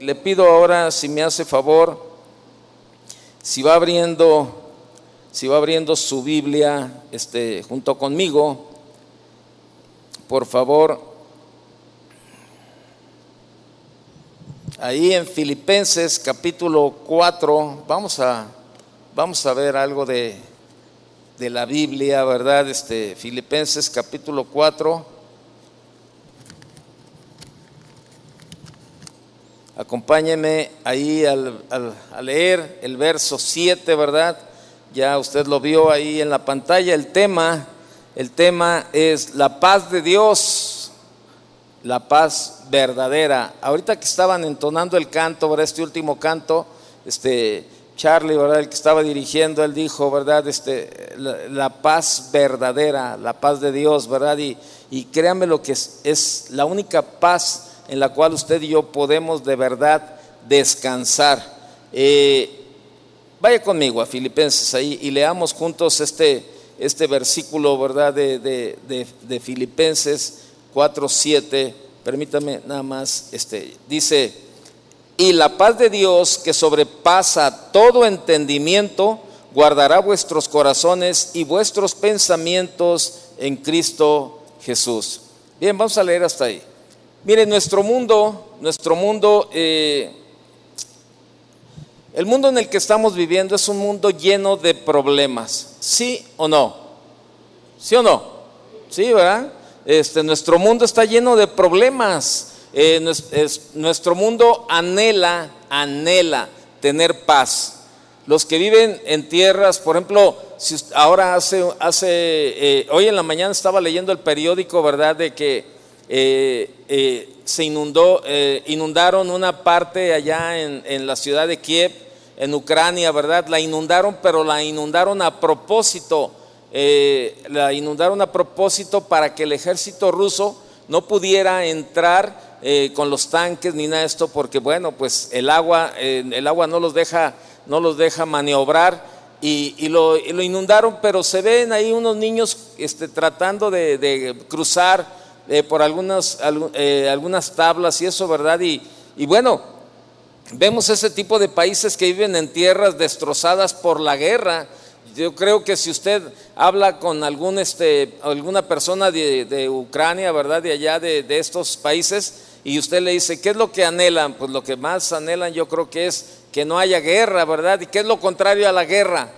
Le pido ahora, si me hace favor, si va abriendo, si va abriendo su Biblia este, junto conmigo, por favor, ahí en Filipenses capítulo 4, vamos a, vamos a ver algo de, de la Biblia, ¿verdad? Este, Filipenses capítulo 4. Acompáñeme ahí al, a leer el verso 7, ¿verdad? Ya usted lo vio ahí en la pantalla. El tema, el tema es la paz de Dios, la paz verdadera. Ahorita que estaban entonando el canto, ¿verdad? Este último canto, este Charlie, ¿verdad? El que estaba dirigiendo, él dijo, ¿verdad? Este, la, paz verdadera, la paz de Dios, ¿verdad? Y, y créanme lo que es, es la única paz en la cual usted y yo podemos de verdad descansar. Eh, vaya conmigo a Filipenses ahí y leamos juntos este, este versículo, ¿verdad? De, de, de, de Filipenses 4.7. Permítame nada más, este, dice, y la paz de Dios que sobrepasa todo entendimiento, guardará vuestros corazones y vuestros pensamientos en Cristo Jesús. Bien, vamos a leer hasta ahí. Mire, nuestro mundo, nuestro mundo, eh, el mundo en el que estamos viviendo es un mundo lleno de problemas, ¿sí o no? ¿Sí o no? Sí, ¿verdad? Este, nuestro mundo está lleno de problemas. Eh, nuestro mundo anhela, anhela tener paz. Los que viven en tierras, por ejemplo, si ahora hace, hace eh, hoy en la mañana estaba leyendo el periódico, ¿verdad? De que eh, eh, se inundó, eh, inundaron una parte allá en, la ciudad de Kiev, en Ucrania, ¿verdad? La inundaron, pero la inundaron a propósito, la inundaron a propósito para que el ejército ruso no pudiera entrar con los tanques ni nada de esto, porque bueno, pues el agua, el agua no los deja, no los deja maniobrar. Y, lo, inundaron, pero se ven ahí unos niños este, tratando de cruzar eh, por algunas, eh, algunas tablas y eso, ¿verdad? Y, y bueno, vemos ese tipo de países que viven en tierras destrozadas por la guerra. Yo creo que si usted habla con algún, este, alguna persona de, Ucrania, ¿verdad? De allá, de, de, estos países, y usted le dice, ¿qué es lo que anhelan? Pues lo que más anhelan yo creo que es que no haya guerra, ¿verdad? ¿Y qué es lo contrario a la guerra?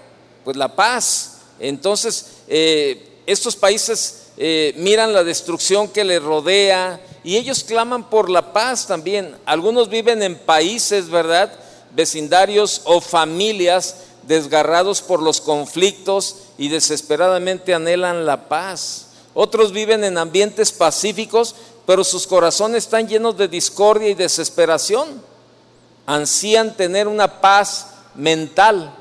Pues la paz. Entonces, eh, estos países eh, miran la destrucción que les rodea y ellos claman por la paz también. Algunos viven en países, ¿verdad? Vecindarios o familias desgarrados por los conflictos y desesperadamente anhelan la paz. Otros viven en ambientes pacíficos, pero sus corazones están llenos de discordia y desesperación. Ansían tener una paz mental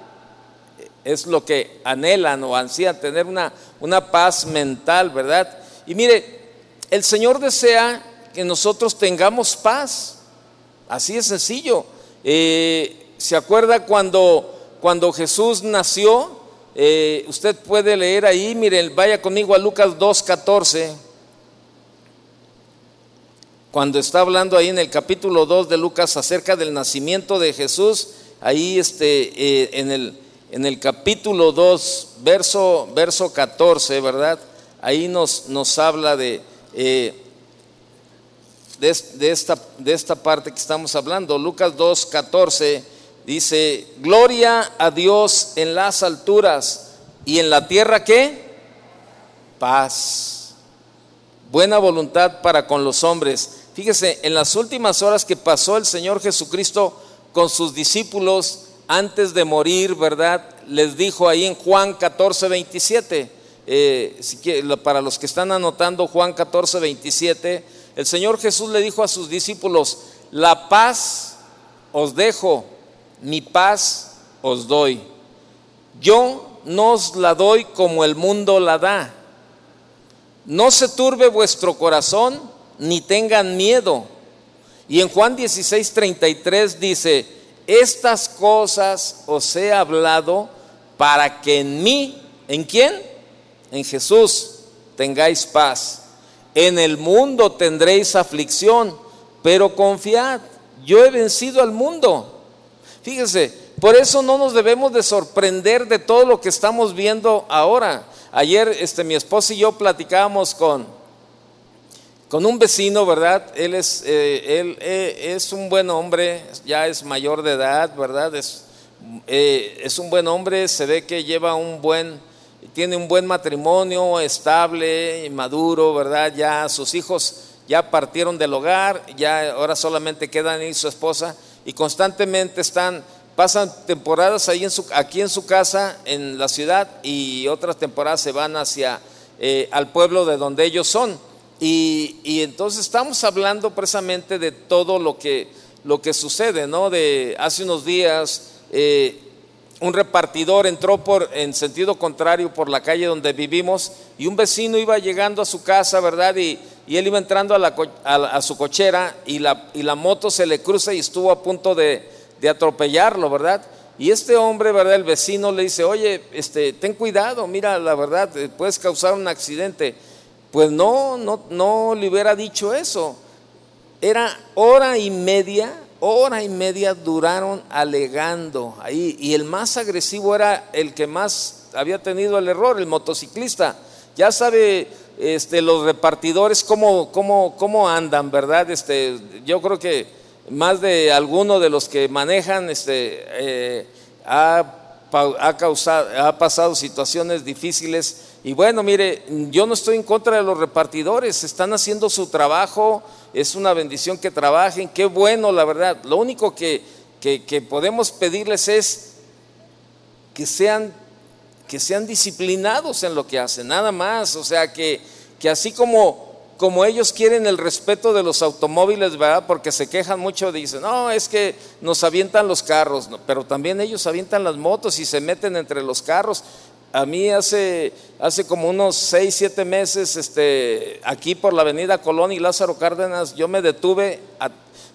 es lo que anhelan o ansían, tener una, una paz mental, ¿verdad? Y mire, el Señor desea que nosotros tengamos paz, así es sencillo. Eh, ¿Se acuerda cuando, cuando Jesús nació? Eh, usted puede leer ahí, mire, vaya conmigo a Lucas 2.14, cuando está hablando ahí en el capítulo 2 de Lucas acerca del nacimiento de Jesús, ahí este, eh, en el en el capítulo 2, verso, verso 14, ¿verdad? Ahí nos, nos habla de, eh, de, esta, de esta parte que estamos hablando. Lucas 2, 14 dice, gloria a Dios en las alturas y en la tierra qué? Paz. Buena voluntad para con los hombres. Fíjese, en las últimas horas que pasó el Señor Jesucristo con sus discípulos, antes de morir, ¿verdad? Les dijo ahí en Juan 14, 27, eh, para los que están anotando Juan 14, 27, el Señor Jesús le dijo a sus discípulos, la paz os dejo, mi paz os doy. Yo no os la doy como el mundo la da. No se turbe vuestro corazón, ni tengan miedo. Y en Juan 16, 33 dice, estas cosas os he hablado para que en mí, ¿en quién? En Jesús tengáis paz. En el mundo tendréis aflicción, pero confiad, yo he vencido al mundo. Fíjese, por eso no nos debemos de sorprender de todo lo que estamos viendo ahora. Ayer este, mi esposa y yo platicábamos con, con un vecino, ¿verdad? Él es, eh, él, eh, es un buen hombre, ya es mayor de edad, ¿verdad? Es, eh, es un buen hombre, se ve que lleva un buen, tiene un buen matrimonio estable, maduro, ¿verdad? Ya sus hijos ya partieron del hogar, ya ahora solamente quedan ahí su esposa y constantemente están, pasan temporadas ahí en su, aquí en su casa, en la ciudad, y otras temporadas se van hacia eh, al pueblo de donde ellos son. Y, entonces estamos hablando precisamente de todo lo que, lo que sucede, ¿no? De hace unos días eh, un repartidor entró por, en sentido contrario por la calle donde vivimos y un vecino iba llegando a su casa, ¿verdad? Y, él iba entrando a, a, su cochera y la, y la, moto se le cruza y estuvo a punto de, de, atropellarlo, ¿verdad? Y este hombre, ¿verdad? El vecino le dice, oye, este, ten cuidado, mira, la verdad, eh, puedes causar un accidente. Pues no, no, no le hubiera dicho eso. Era hora y media hora y media duraron alegando ahí. Y el más agresivo era el que más había tenido el error, el motociclista. Ya sabe este, los repartidores cómo, cómo, cómo andan, ¿verdad? Este, yo creo que más de alguno de los que manejan este, eh, ha, ha, causado, ha pasado situaciones difíciles. Y bueno, mire, yo no estoy en contra de los repartidores, están haciendo su trabajo es una bendición que trabajen, qué bueno, la verdad. Lo único que, que, podemos pedirles es que sean, que sean disciplinados en lo que hacen, nada más. O sea, que, que así como, como ellos quieren el respeto de los automóviles, ¿verdad? Porque se quejan mucho, dicen, no, es que nos avientan los carros, pero también ellos avientan las motos y se meten entre los carros. A mí hace, hace como unos seis, siete meses, este, aquí por la avenida Colón y Lázaro Cárdenas, yo me detuve,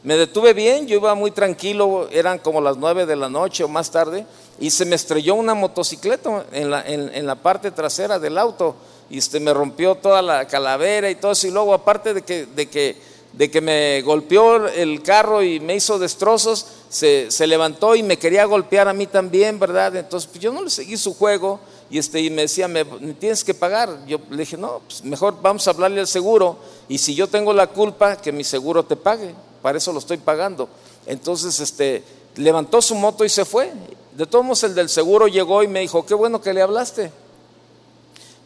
me detuve bien, yo iba muy tranquilo, eran como las nueve de la noche o más tarde, y se me estrelló una motocicleta en la, en, la parte trasera del auto, y este, me rompió toda la calavera y todo eso, y luego aparte de que, de que, de que me golpeó el carro y me hizo destrozos, se, se levantó y me quería golpear a mí también, ¿verdad? Entonces pues yo no le seguí su juego y, este, y me decía, me, tienes que pagar. Yo le dije, no, pues mejor vamos a hablarle al seguro y si yo tengo la culpa, que mi seguro te pague, para eso lo estoy pagando. Entonces, este, levantó su moto y se fue. De todos modos, el del seguro llegó y me dijo, qué bueno que le hablaste,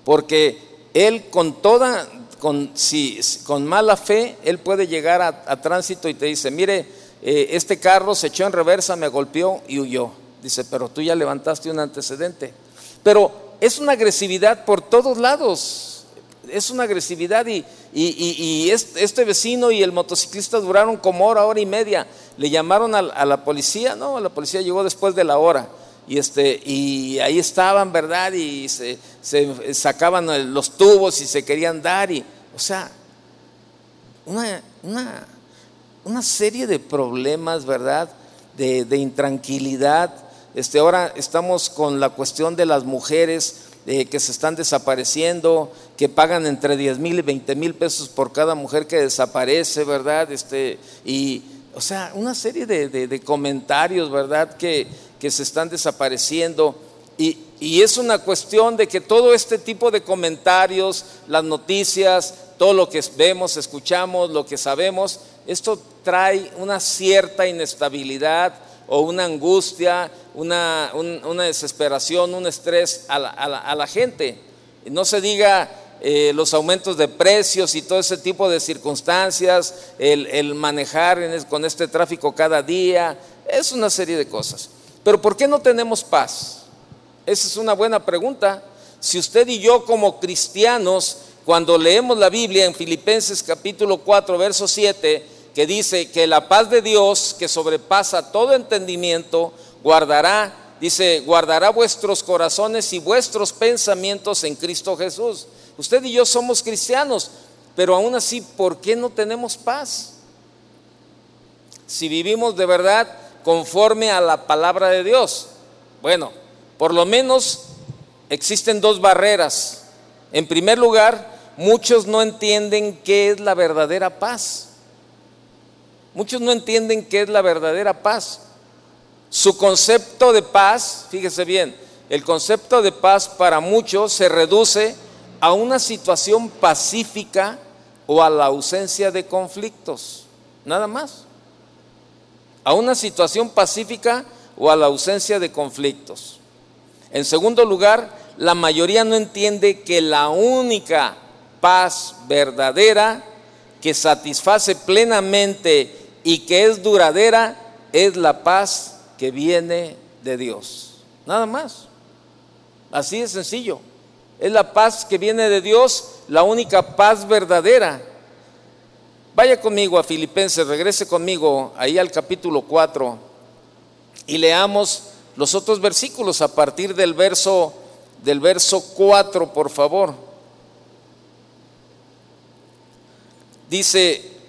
porque él con toda, con, si, con mala fe, él puede llegar a, tránsito y te dice, mire, eh, este carro se echó en reversa, me golpeó y huyó. Dice, pero tú ya levantaste un antecedente. Pero es una agresividad por todos lados. Es una agresividad y, este vecino y el motociclista duraron como hora, hora y media. Le llamaron a, la policía, no, la policía llegó después de la hora. Y, este, y ahí estaban, ¿verdad? Y se, sacaban los tubos y se querían dar. Y, o sea, una, una, serie de problemas, ¿verdad? De intranquilidad este, ahora estamos con la cuestión de las mujeres eh, que se están desapareciendo, que pagan entre 10 mil y 20 mil pesos por cada mujer que desaparece, ¿verdad? Este, y, o sea, una serie de, comentarios, ¿verdad? Que, que, se están desapareciendo. Y, y es una cuestión de que todo este tipo de comentarios, las noticias, todo lo que vemos, escuchamos, lo que sabemos, esto trae una cierta inestabilidad o una angustia, una, una desesperación, un estrés a la, a la, gente. No se diga eh, los aumentos de precios y todo ese tipo de circunstancias, el, el manejar con este tráfico cada día, es una serie de cosas. Pero ¿por qué no tenemos paz? Esa es una buena pregunta. Si usted y yo como cristianos, cuando leemos la Biblia en Filipenses capítulo 4, verso 7, que dice que la paz de Dios, que sobrepasa todo entendimiento, guardará, dice, guardará vuestros corazones y vuestros pensamientos en Cristo Jesús. Usted y yo somos cristianos, pero aún así, ¿por qué no tenemos paz? Si vivimos de verdad conforme a la palabra de Dios. Bueno, por lo menos existen dos barreras. En primer lugar, muchos no entienden qué es la verdadera paz. Muchos no entienden qué es la verdadera paz. Su concepto de paz, fíjese bien, el concepto de paz para muchos se reduce a una situación pacífica o a la ausencia de conflictos, nada más. A una situación pacífica o a la ausencia de conflictos. En segundo lugar, la mayoría no entiende que la única paz verdadera que satisface plenamente y que es duradera es la paz que viene de Dios. Nada más. Así de sencillo. Es la paz que viene de Dios, la única paz verdadera. Vaya conmigo a Filipenses, regrese conmigo ahí al capítulo 4 y leamos los otros versículos a partir del verso del verso 4, por favor. Dice,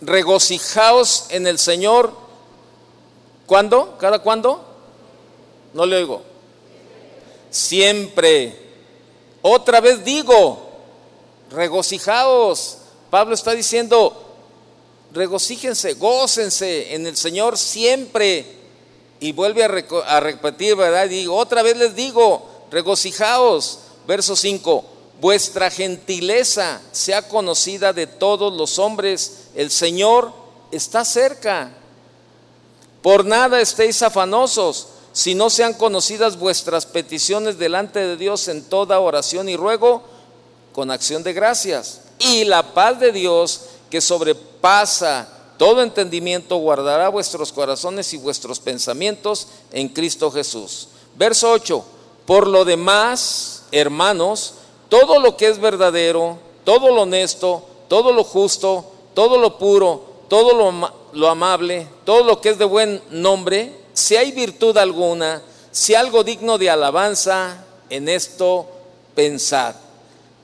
regocijaos en el Señor. ¿Cuándo? ¿Cada cuándo? No le oigo. Siempre. Otra vez digo, regocijaos. Pablo está diciendo, regocíjense, gócense en el Señor siempre. Y vuelve a, repetir, ¿verdad? Y digo, otra vez les digo, regocijaos. Verso 5, vuestra gentileza sea conocida de todos los hombres, el Señor está cerca. Por nada estéis afanosos, si no sean conocidas vuestras peticiones delante de Dios en toda oración y ruego, con acción de gracias. Y la paz de Dios, que sobrepasa todo entendimiento, guardará vuestros corazones y vuestros pensamientos en Cristo Jesús. Verso 8. Por lo demás, hermanos, todo lo que es verdadero, todo lo honesto, todo lo justo, todo lo puro, todo lo, amable, todo lo que es de buen nombre, si hay virtud alguna, si algo digno de alabanza, en esto pensad.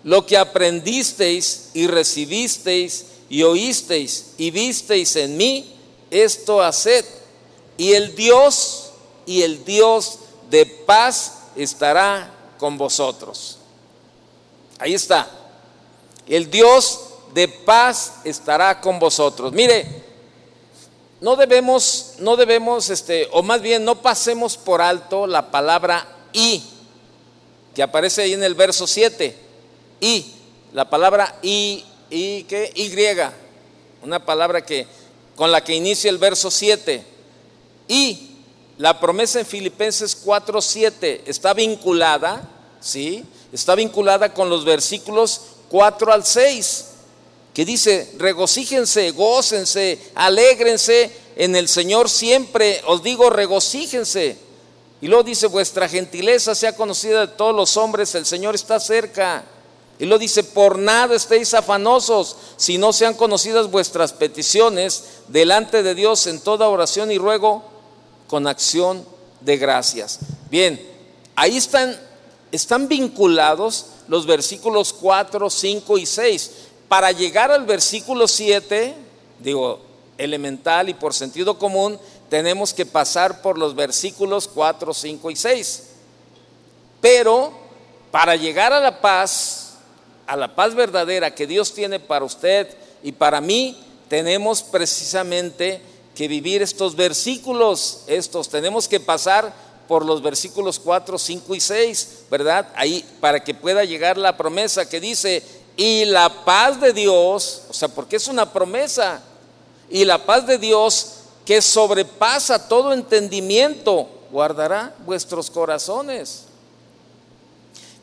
Lo que aprendisteis y recibisteis y oísteis y visteis en mí, esto haced. Y el Dios y el Dios de paz estará con vosotros. Ahí está. El Dios de paz estará con vosotros. Mire, no debemos, no debemos, este, o más bien no pasemos por alto la palabra y, que aparece ahí en el verso 7. Y, la palabra y, y, ¿qué? Y, una palabra que, con la que inicia el verso 7. Y la promesa en Filipenses 4, 7 está vinculada, ¿sí? Está vinculada con los versículos 4 al 6, que dice, regocíjense, gócense, alégrense en el Señor siempre, os digo, regocíjense. Y luego dice, vuestra gentileza sea conocida de todos los hombres, el Señor está cerca. Y lo dice, por nada estéis afanosos, si no sean conocidas vuestras peticiones delante de Dios en toda oración y ruego con acción de gracias. Bien, ahí están, están vinculados los versículos 4, 5 y 6. Para llegar al versículo 7, digo, elemental y por sentido común, tenemos que pasar por los versículos 4, 5 y 6. Pero para llegar a la paz, a la paz verdadera que Dios tiene para usted y para mí, tenemos precisamente que vivir estos versículos, estos, tenemos que pasar por los versículos 4, 5 y 6, ¿verdad? Ahí, para que pueda llegar la promesa que dice, y la paz de Dios, o sea, porque es una promesa, y la paz de Dios que sobrepasa todo entendimiento, guardará vuestros corazones.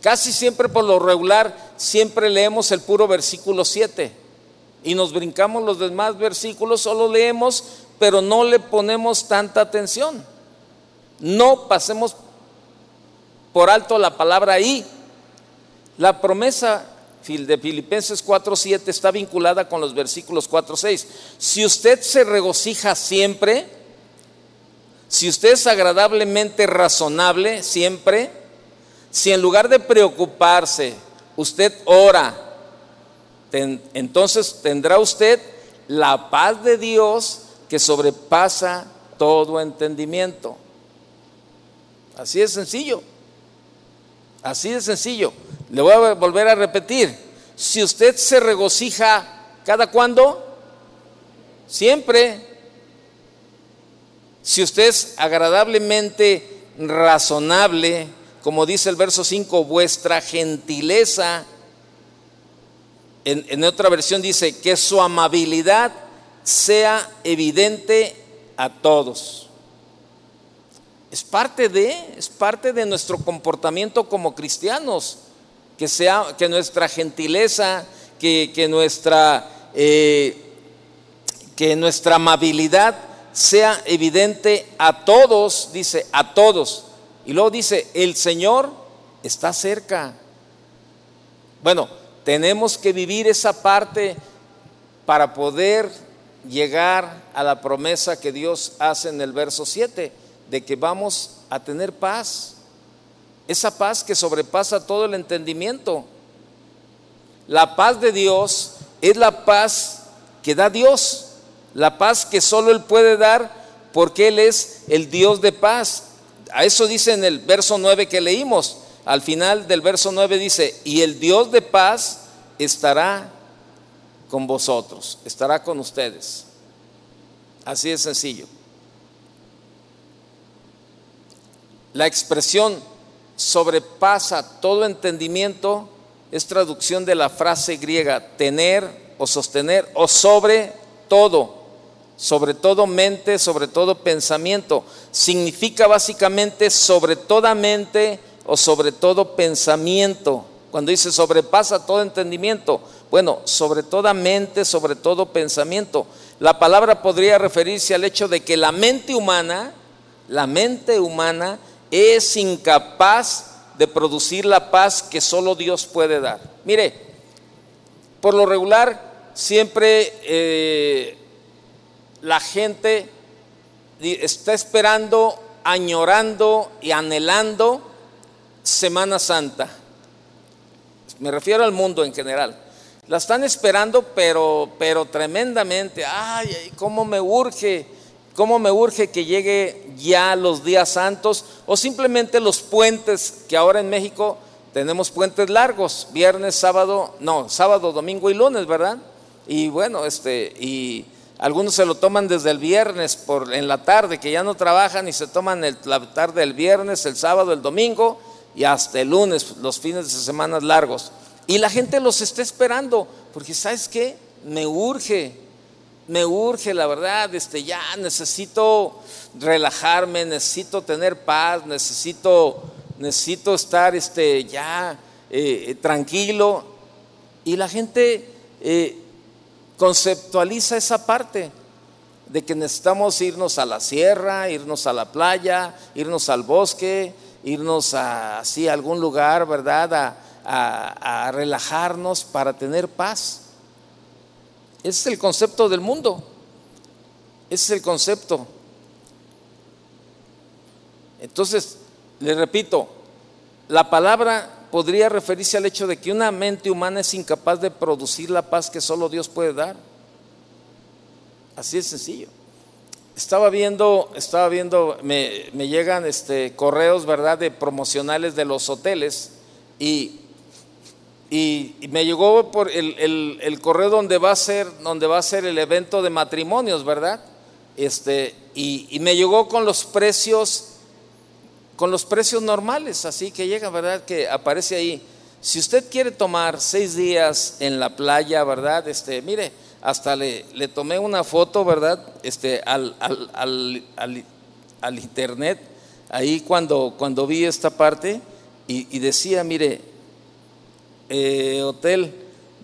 Casi siempre por lo regular, siempre leemos el puro versículo 7 y nos brincamos los demás versículos, solo leemos, pero no le ponemos tanta atención. No pasemos por alto la palabra ahí. La promesa de Filipenses 4:7 está vinculada con los versículos 4:6. Si usted se regocija siempre, si usted es agradablemente razonable siempre, si en lugar de preocuparse usted ora, entonces tendrá usted la paz de Dios que sobrepasa todo entendimiento. Así de sencillo. Así de sencillo. Le voy a volver a repetir. Si usted se regocija, ¿cada cuándo? siempre. Si usted es agradablemente razonable, como dice el verso 5, vuestra gentileza, en, en otra versión dice que su amabilidad sea evidente a todos. Es parte de, es parte de nuestro comportamiento como cristianos, que sea, que nuestra gentileza, que, que nuestra, eh, que nuestra amabilidad sea evidente a todos, dice, a todos. Y luego dice, el Señor está cerca. Bueno, tenemos que vivir esa parte para poder llegar a la promesa que Dios hace en el verso 7, de que vamos a tener paz. Esa paz que sobrepasa todo el entendimiento. La paz de Dios es la paz que da Dios, la paz que solo Él puede dar porque Él es el Dios de paz. A eso dice en el verso 9 que leímos. Al final del verso 9 dice, y el Dios de paz estará con vosotros, estará con ustedes. Así de sencillo. La expresión sobrepasa todo entendimiento es traducción de la frase griega tener o sostener o sobre todo, sobre todo mente, sobre todo pensamiento. Significa básicamente sobre toda mente o sobre todo pensamiento. Cuando dice sobrepasa todo entendimiento, bueno, sobre toda mente, sobre todo pensamiento. La palabra podría referirse al hecho de que la mente humana, la mente humana es incapaz de producir la paz que solo Dios puede dar. Mire, por lo regular siempre eh, la gente está esperando, añorando y anhelando Semana Santa. Me refiero al mundo en general. La están esperando, pero, pero tremendamente. Ay, cómo me urge, cómo me urge que llegue ya los días santos o simplemente los puentes que ahora en México tenemos puentes largos, viernes, sábado, no, sábado, domingo y lunes, ¿verdad? Y bueno, este, y algunos se lo toman desde el viernes por en la tarde, que ya no trabajan y se toman el, la tarde del viernes, el sábado, el domingo y hasta el lunes, los fines de semana largos. Y la gente los está esperando, porque ¿sabes qué? Me urge, me urge, la verdad, este, ya necesito relajarme, necesito tener paz, necesito, necesito estar este, ya eh, tranquilo. Y la gente eh, conceptualiza esa parte de que necesitamos irnos a la sierra, irnos a la playa, irnos al bosque, irnos a, así a algún lugar, ¿verdad? A, a, relajarnos para tener paz. Ese es el concepto del mundo. Ese es el concepto. Entonces, le repito, la palabra podría referirse al hecho de que una mente humana es incapaz de producir la paz que solo Dios puede dar. Así es sencillo. Estaba viendo, estaba viendo, me, me llegan este, correos, ¿verdad?, de promocionales de los hoteles y y, me llegó por el, correo donde va a ser donde va a ser el evento de matrimonios verdad este y, me llegó con los precios con los precios normales así que llega verdad que aparece ahí si usted quiere tomar seis días en la playa verdad este mire hasta le, le tomé una foto verdad este al, al, al, internet ahí cuando cuando vi esta parte y decía mire eh, Hotel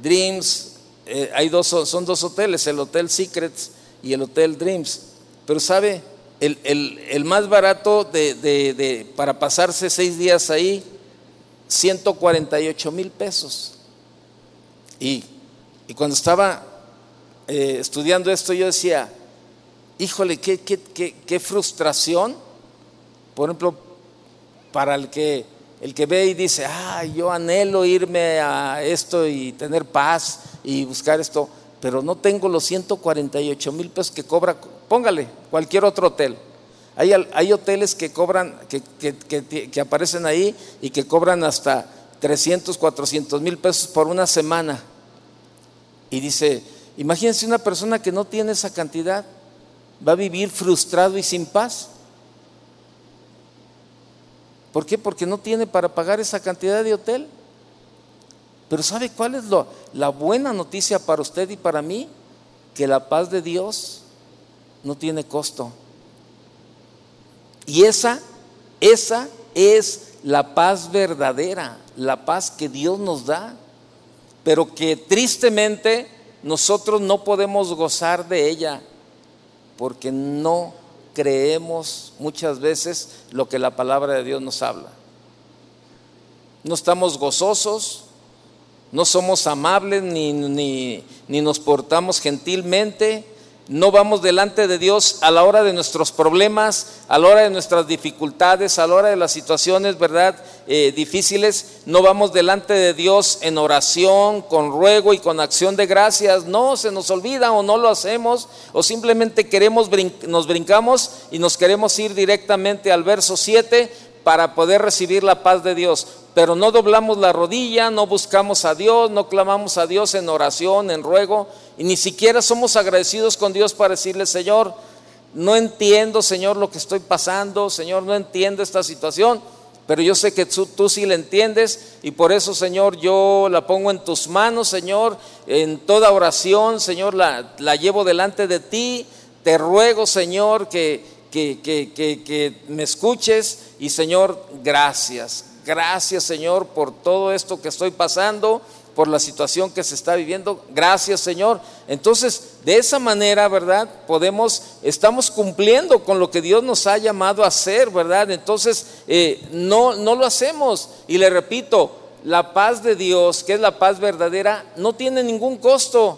Dreams, eh, hay dos, son dos hoteles, el Hotel Secrets y el Hotel Dreams. Pero sabe, el, más barato de, para pasarse seis días ahí, 148 mil pesos. Y, cuando estaba eh, estudiando esto, yo decía, híjole, qué, qué, qué frustración, por ejemplo, para el que el que ve y dice, ah, yo anhelo irme a esto y tener paz y buscar esto, pero no tengo los 148 mil pesos que cobra, póngale, cualquier otro hotel. Hay, hay hoteles que cobran, que, que, aparecen ahí y que cobran hasta 300, 400 mil pesos por una semana. Y dice, Imagínense una persona que no tiene esa cantidad, va a vivir frustrado y sin paz. ¿Por qué? Porque no tiene para pagar esa cantidad de hotel. Pero ¿sabe cuál es la buena noticia para usted y para mí? Que la paz de Dios no tiene costo. Y esa, esa es la paz verdadera, la paz que Dios nos da, pero que tristemente nosotros no podemos gozar de ella porque no creemos muchas veces lo que la palabra de Dios nos habla. No estamos gozosos, no somos amables ni, ni, ni nos portamos gentilmente, no vamos delante de Dios a la hora de nuestros problemas, a la hora de nuestras dificultades, a la hora de las situaciones, ¿verdad? Eh, difíciles. No vamos delante de Dios en oración, con ruego y con acción de gracias. No, se nos olvida o no lo hacemos o simplemente queremos, nos brincamos y nos queremos ir directamente al verso 7 para poder recibir la paz de Dios pero no doblamos la rodilla, no buscamos a Dios, no clamamos a Dios en oración, en ruego, y ni siquiera somos agradecidos con Dios para decirle, Señor, no entiendo, Señor, lo que estoy pasando, Señor, no entiendo esta situación, pero yo sé que tú, tú, sí la entiendes y por eso, Señor, yo la pongo en tus manos, Señor, en toda oración, Señor, la, la llevo delante de ti, te ruego, Señor, que, que, que, que me escuches y, Señor, gracias, Gracias Señor por todo esto que estoy pasando, por la situación que se está viviendo. Gracias Señor. Entonces, de esa manera, ¿verdad? Podemos, estamos cumpliendo con lo que Dios nos ha llamado a hacer, ¿verdad? Entonces, eh, no, no lo hacemos. Y le repito, la paz de Dios, que es la paz verdadera, no tiene ningún costo.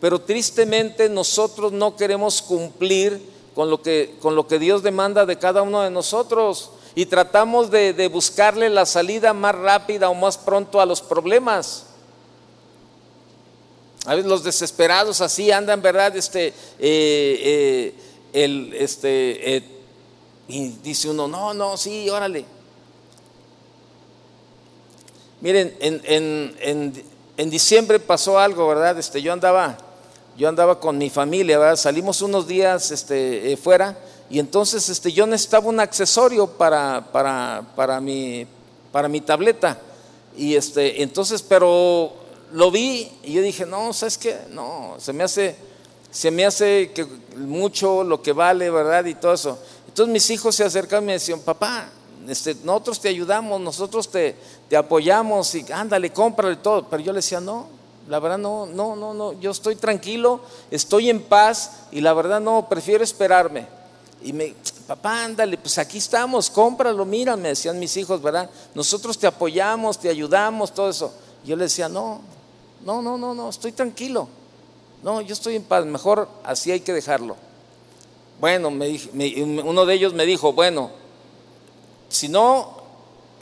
Pero tristemente nosotros no queremos cumplir con lo que, con lo que Dios demanda de cada uno de nosotros y tratamos de, buscarle la salida más rápida o más pronto a los problemas. A veces los desesperados así andan, ¿verdad? Este, eh, eh, el, este, eh, y dice uno, no, no, sí, órale. Miren, en, en, diciembre pasó algo, ¿verdad? Este, yo andaba, yo andaba con mi familia, ¿verdad? Salimos unos días este, fuera y entonces este, yo necesitaba un accesorio para, para, para, mi, para mi tableta. Y este, entonces, pero lo vi y yo dije, no, ¿sabes qué? No, se me hace, se me hace que mucho lo que vale, ¿verdad? Y todo eso. Entonces mis hijos se acercaron y me decían, papá, este, nosotros te ayudamos, nosotros te, te apoyamos y ándale, cómprale todo. Pero yo le decía, no, la verdad no, no, no, no, yo estoy tranquilo, estoy en paz y la verdad no, prefiero esperarme. Y me, papá, ándale, pues aquí estamos, cómpralo, mira, me decían mis hijos, ¿verdad? Nosotros te apoyamos, te ayudamos, todo eso. Yo le decía, no, no, no, no, no, estoy tranquilo. No, yo estoy en paz, mejor así hay que dejarlo. Bueno, me, uno de ellos me dijo, bueno, si no,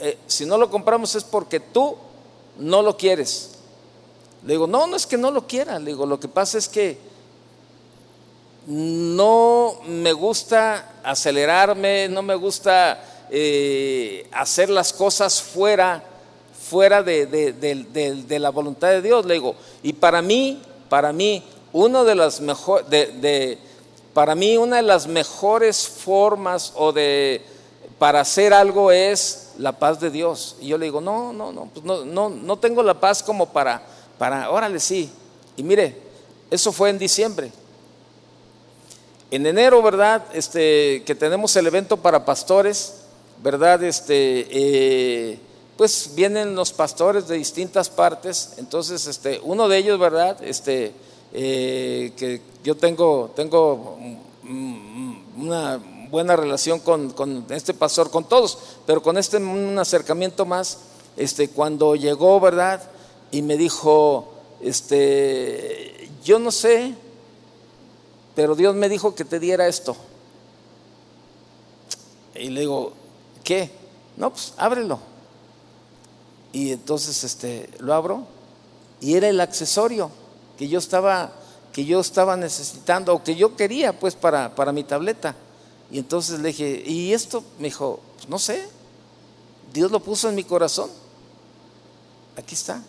eh, si no lo compramos es porque tú no lo quieres. Le digo, no, no es que no lo quiera. Le digo, lo que pasa es que no me gusta acelerarme, no me gusta eh, hacer las cosas fuera, fuera de, la voluntad de Dios. Le digo, y para mí, para mí, uno de las mejores, de, para mí una de las mejores formas o de para hacer algo es la paz de Dios. Y yo le digo, no, no, no, pues no, no, no tengo la paz como para, para, órale, sí. Y mire, eso fue en diciembre. En enero, ¿verdad? Este, que tenemos el evento para pastores, ¿verdad? Este, eh, pues vienen los pastores de distintas partes. Entonces, este, uno de ellos, ¿verdad? Este, eh, que yo tengo, tengo una buena relación con, con, este pastor, con todos, pero con este un acercamiento más, este, cuando llegó, ¿verdad? Y me dijo, este, yo no sé, pero Dios me dijo que te diera esto. Y le digo, ¿qué? No, pues ábrelo. Y entonces este, lo abro y era el accesorio que yo estaba, que yo estaba necesitando o que yo quería pues para, para mi tableta. Y entonces le dije, ¿y esto? Me dijo, pues no sé, Dios lo puso en mi corazón. Aquí está.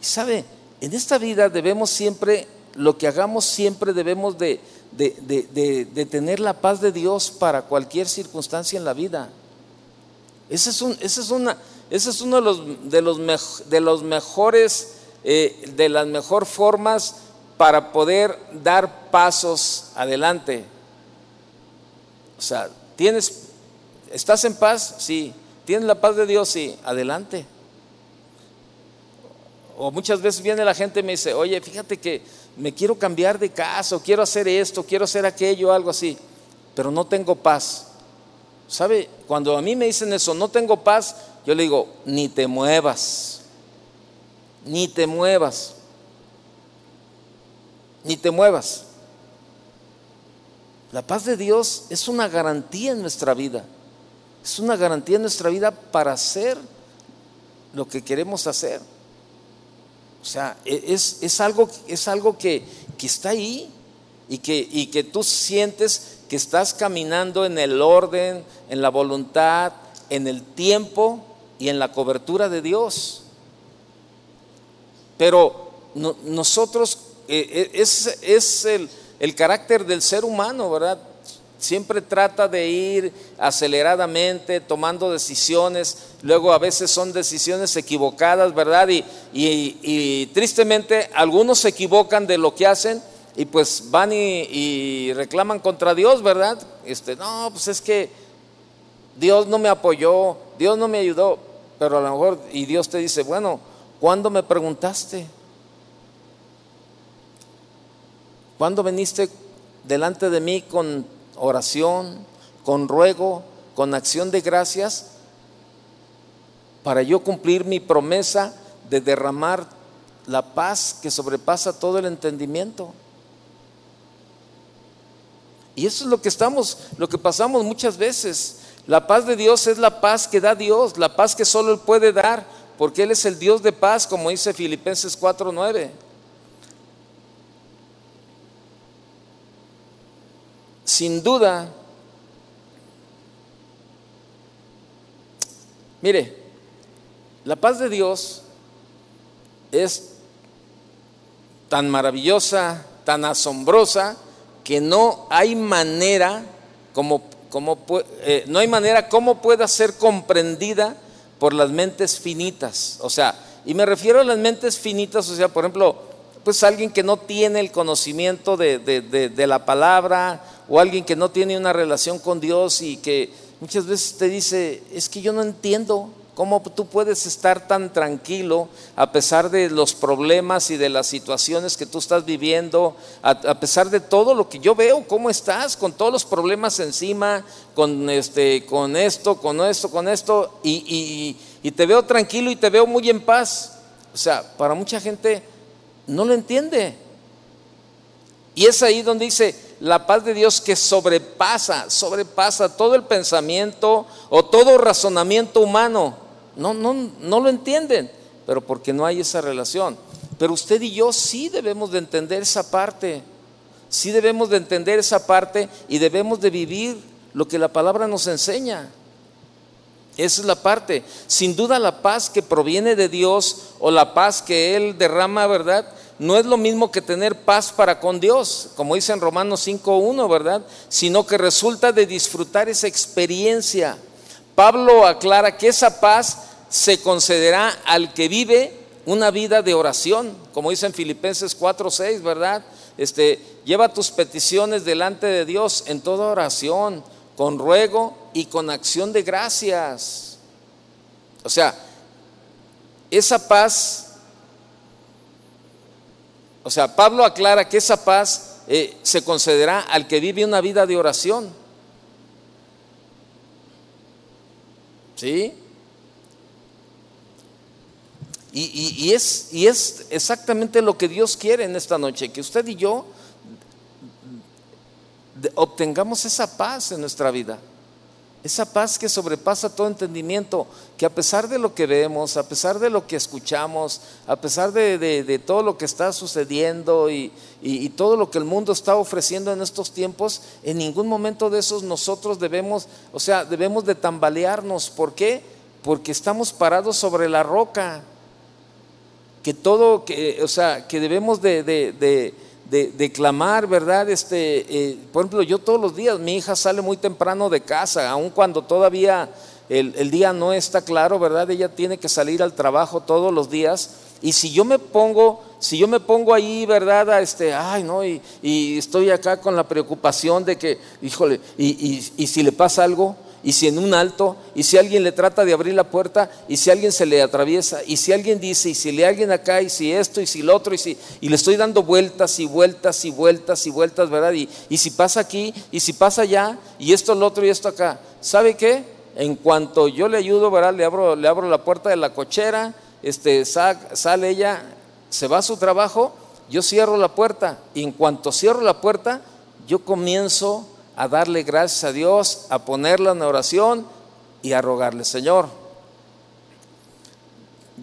Y sabe, en esta vida debemos siempre, lo que hagamos siempre debemos de, de, tener la paz de Dios para cualquier circunstancia en la vida. Ese es, un, ese es, una, ese es uno de los, de los, de los mejores, eh, de las mejores formas para poder dar pasos adelante. O sea, tienes, ¿estás en paz? Sí. ¿Tienes la paz de Dios? Sí. Adelante. O muchas veces viene la gente y me dice, oye, fíjate que me quiero cambiar de casa, quiero hacer esto, quiero hacer aquello, algo así, pero no tengo paz. ¿Sabe? Cuando a mí me dicen eso, no tengo paz, yo le digo, ni te muevas, ni te muevas, ni te muevas. La paz de Dios es una garantía en nuestra vida, es una garantía en nuestra vida para hacer lo que queremos hacer. O sea, e, es, algo, es algo que, está ahí y que, y que tú sientes que estás caminando en el orden, en la voluntad, en el tiempo y en la cobertura de Dios. Pero nosotros, e, e, es, es el, el carácter del ser humano, ¿verdad? Siempre trata de ir aceleradamente, tomando decisiones, luego a veces son decisiones equivocadas, ¿verdad? Y, tristemente algunos se equivocan de lo que hacen y pues van y, reclaman contra Dios, ¿verdad? Este, no, pues es que Dios no me apoyó, Dios no me ayudó, pero a lo mejor, y Dios te dice, bueno, ¿cuándo me preguntaste? ¿Cuándo viniste delante de mí con oración, con ruego, con acción de gracias, para yo cumplir mi promesa de derramar la paz que sobrepasa todo el entendimiento. Y eso es lo que estamos, lo que pasamos muchas veces. La paz de Dios es la paz que da Dios, la paz que solo Él puede dar, porque Él es el Dios de paz, como dice Filipenses 4:9. Sin duda, mire, la paz de Dios es tan maravillosa, tan asombrosa, que no hay manera como, eh, no hay manera como pueda ser comprendida por las mentes finitas. O sea, y me refiero a las mentes finitas, o sea, por ejemplo, pues alguien que no tiene el conocimiento de, de la palabra o alguien que no tiene una relación con Dios y que muchas veces te dice, es que yo no entiendo cómo tú puedes estar tan tranquilo a pesar de los problemas y de las situaciones que tú estás viviendo, a, pesar de todo lo que yo veo, cómo estás con todos los problemas encima, con, este, con esto, con esto, con esto, y, y te veo tranquilo y te veo muy en paz. O sea, para mucha gente no lo entiende. Y es ahí donde dice, la paz de Dios que sobrepasa, sobrepasa todo el pensamiento o todo razonamiento humano. No, no, no lo entienden, pero porque no hay esa relación. Pero usted y yo sí debemos de entender esa parte, sí debemos de entender esa parte y debemos de vivir lo que la palabra nos enseña. Esa es la parte. Sin duda la paz que proviene de Dios o la paz que Él derrama, ¿verdad? No es lo mismo que tener paz para con Dios, como dice en Romanos 5.1, ¿verdad? Sino que resulta de disfrutar esa experiencia. Pablo aclara que esa paz se concederá al que vive una vida de oración, como dice en Filipenses 4.6, ¿verdad? Este, lleva tus peticiones delante de Dios en toda oración, con ruego y con acción de gracias. O sea, esa paz o sea, Pablo aclara que esa paz eh, se concederá al que vive una vida de oración. ¿Sí? Y, es, y es exactamente lo que Dios quiere en esta noche, que usted y yo obtengamos esa paz en nuestra vida. Esa paz que sobrepasa todo entendimiento, que a pesar de lo que vemos, a pesar de lo que escuchamos, a pesar de, todo lo que está sucediendo y, todo lo que el mundo está ofreciendo en estos tiempos, en ningún momento de esos nosotros debemos, o sea, debemos de tambalearnos. ¿Por qué? Porque estamos parados sobre la roca. que todo, que, o sea, que debemos de, de, clamar, ¿verdad? Este, eh, por ejemplo, yo todos los días, mi hija sale muy temprano de casa, aun cuando todavía el, día no está claro, ¿verdad? Ella tiene que salir al trabajo todos los días. Y si yo me pongo, si yo me pongo ahí, ¿verdad? este, ay, no, y, y, estoy acá con la preocupación de que, híjole, y, y, y si le pasa algo, y si en un alto, y si alguien le trata de abrir la puerta, y si alguien se le atraviesa, y si alguien dice, y si le alguien acá, y si esto, y si lo otro, y si, y le estoy dando vueltas y vueltas y vueltas y vueltas, ¿verdad? Y, y si pasa aquí, y si pasa allá, y esto, lo otro, y esto acá. ¿Sabe qué? En cuanto yo le ayudo, ¿verdad? Le abro, le abro la puerta de la cochera, este, sale ella, se va a su trabajo, yo cierro la puerta, y en cuanto cierro la puerta, yo comienzo a darle gracias a Dios, a ponerla en oración y a rogarle, Señor,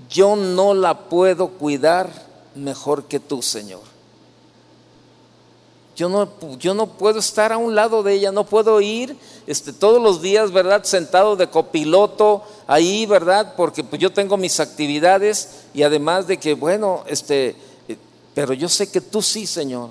yo no la puedo cuidar mejor que tú, Señor. Yo no, yo no puedo estar a un lado de ella, no puedo ir este, todos los días, ¿verdad? Sentado de copiloto ahí, ¿verdad? Porque pues, yo tengo mis actividades y además de que, bueno, este, eh, pero yo sé que tú sí, Señor.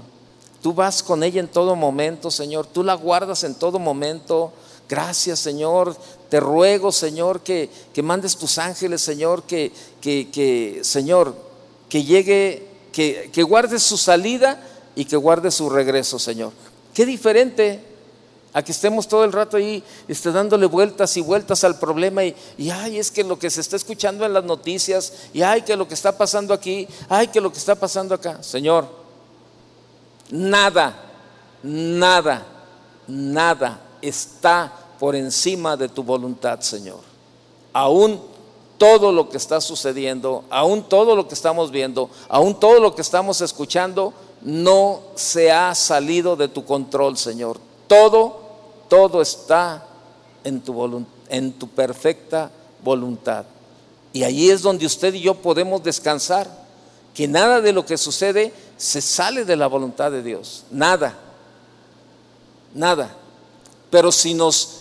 Tú vas con ella en todo momento, Señor. Tú la guardas en todo momento. Gracias, Señor. Te ruego, Señor, que, que mandes tus ángeles, Señor, que, que, que Señor, que llegue, que, que guardes su salida y que guarde su regreso, Señor. Qué diferente a que estemos todo el rato ahí este, dándole vueltas y vueltas al problema y, y, ay, es que lo que se está escuchando en las noticias y ay, que lo que está pasando aquí, ay, que lo que está pasando acá. Señor, nada, nada, nada está por encima de tu voluntad, Señor. Aún todo lo que está sucediendo, aún todo lo que estamos viendo, aún todo lo que estamos escuchando, no se ha salido de tu control, Señor. Todo, todo está en tu, perfecta voluntad. Y ahí es donde usted y yo podemos descansar, que nada de lo que sucede se sale de la voluntad de Dios, nada, nada. Pero si nos,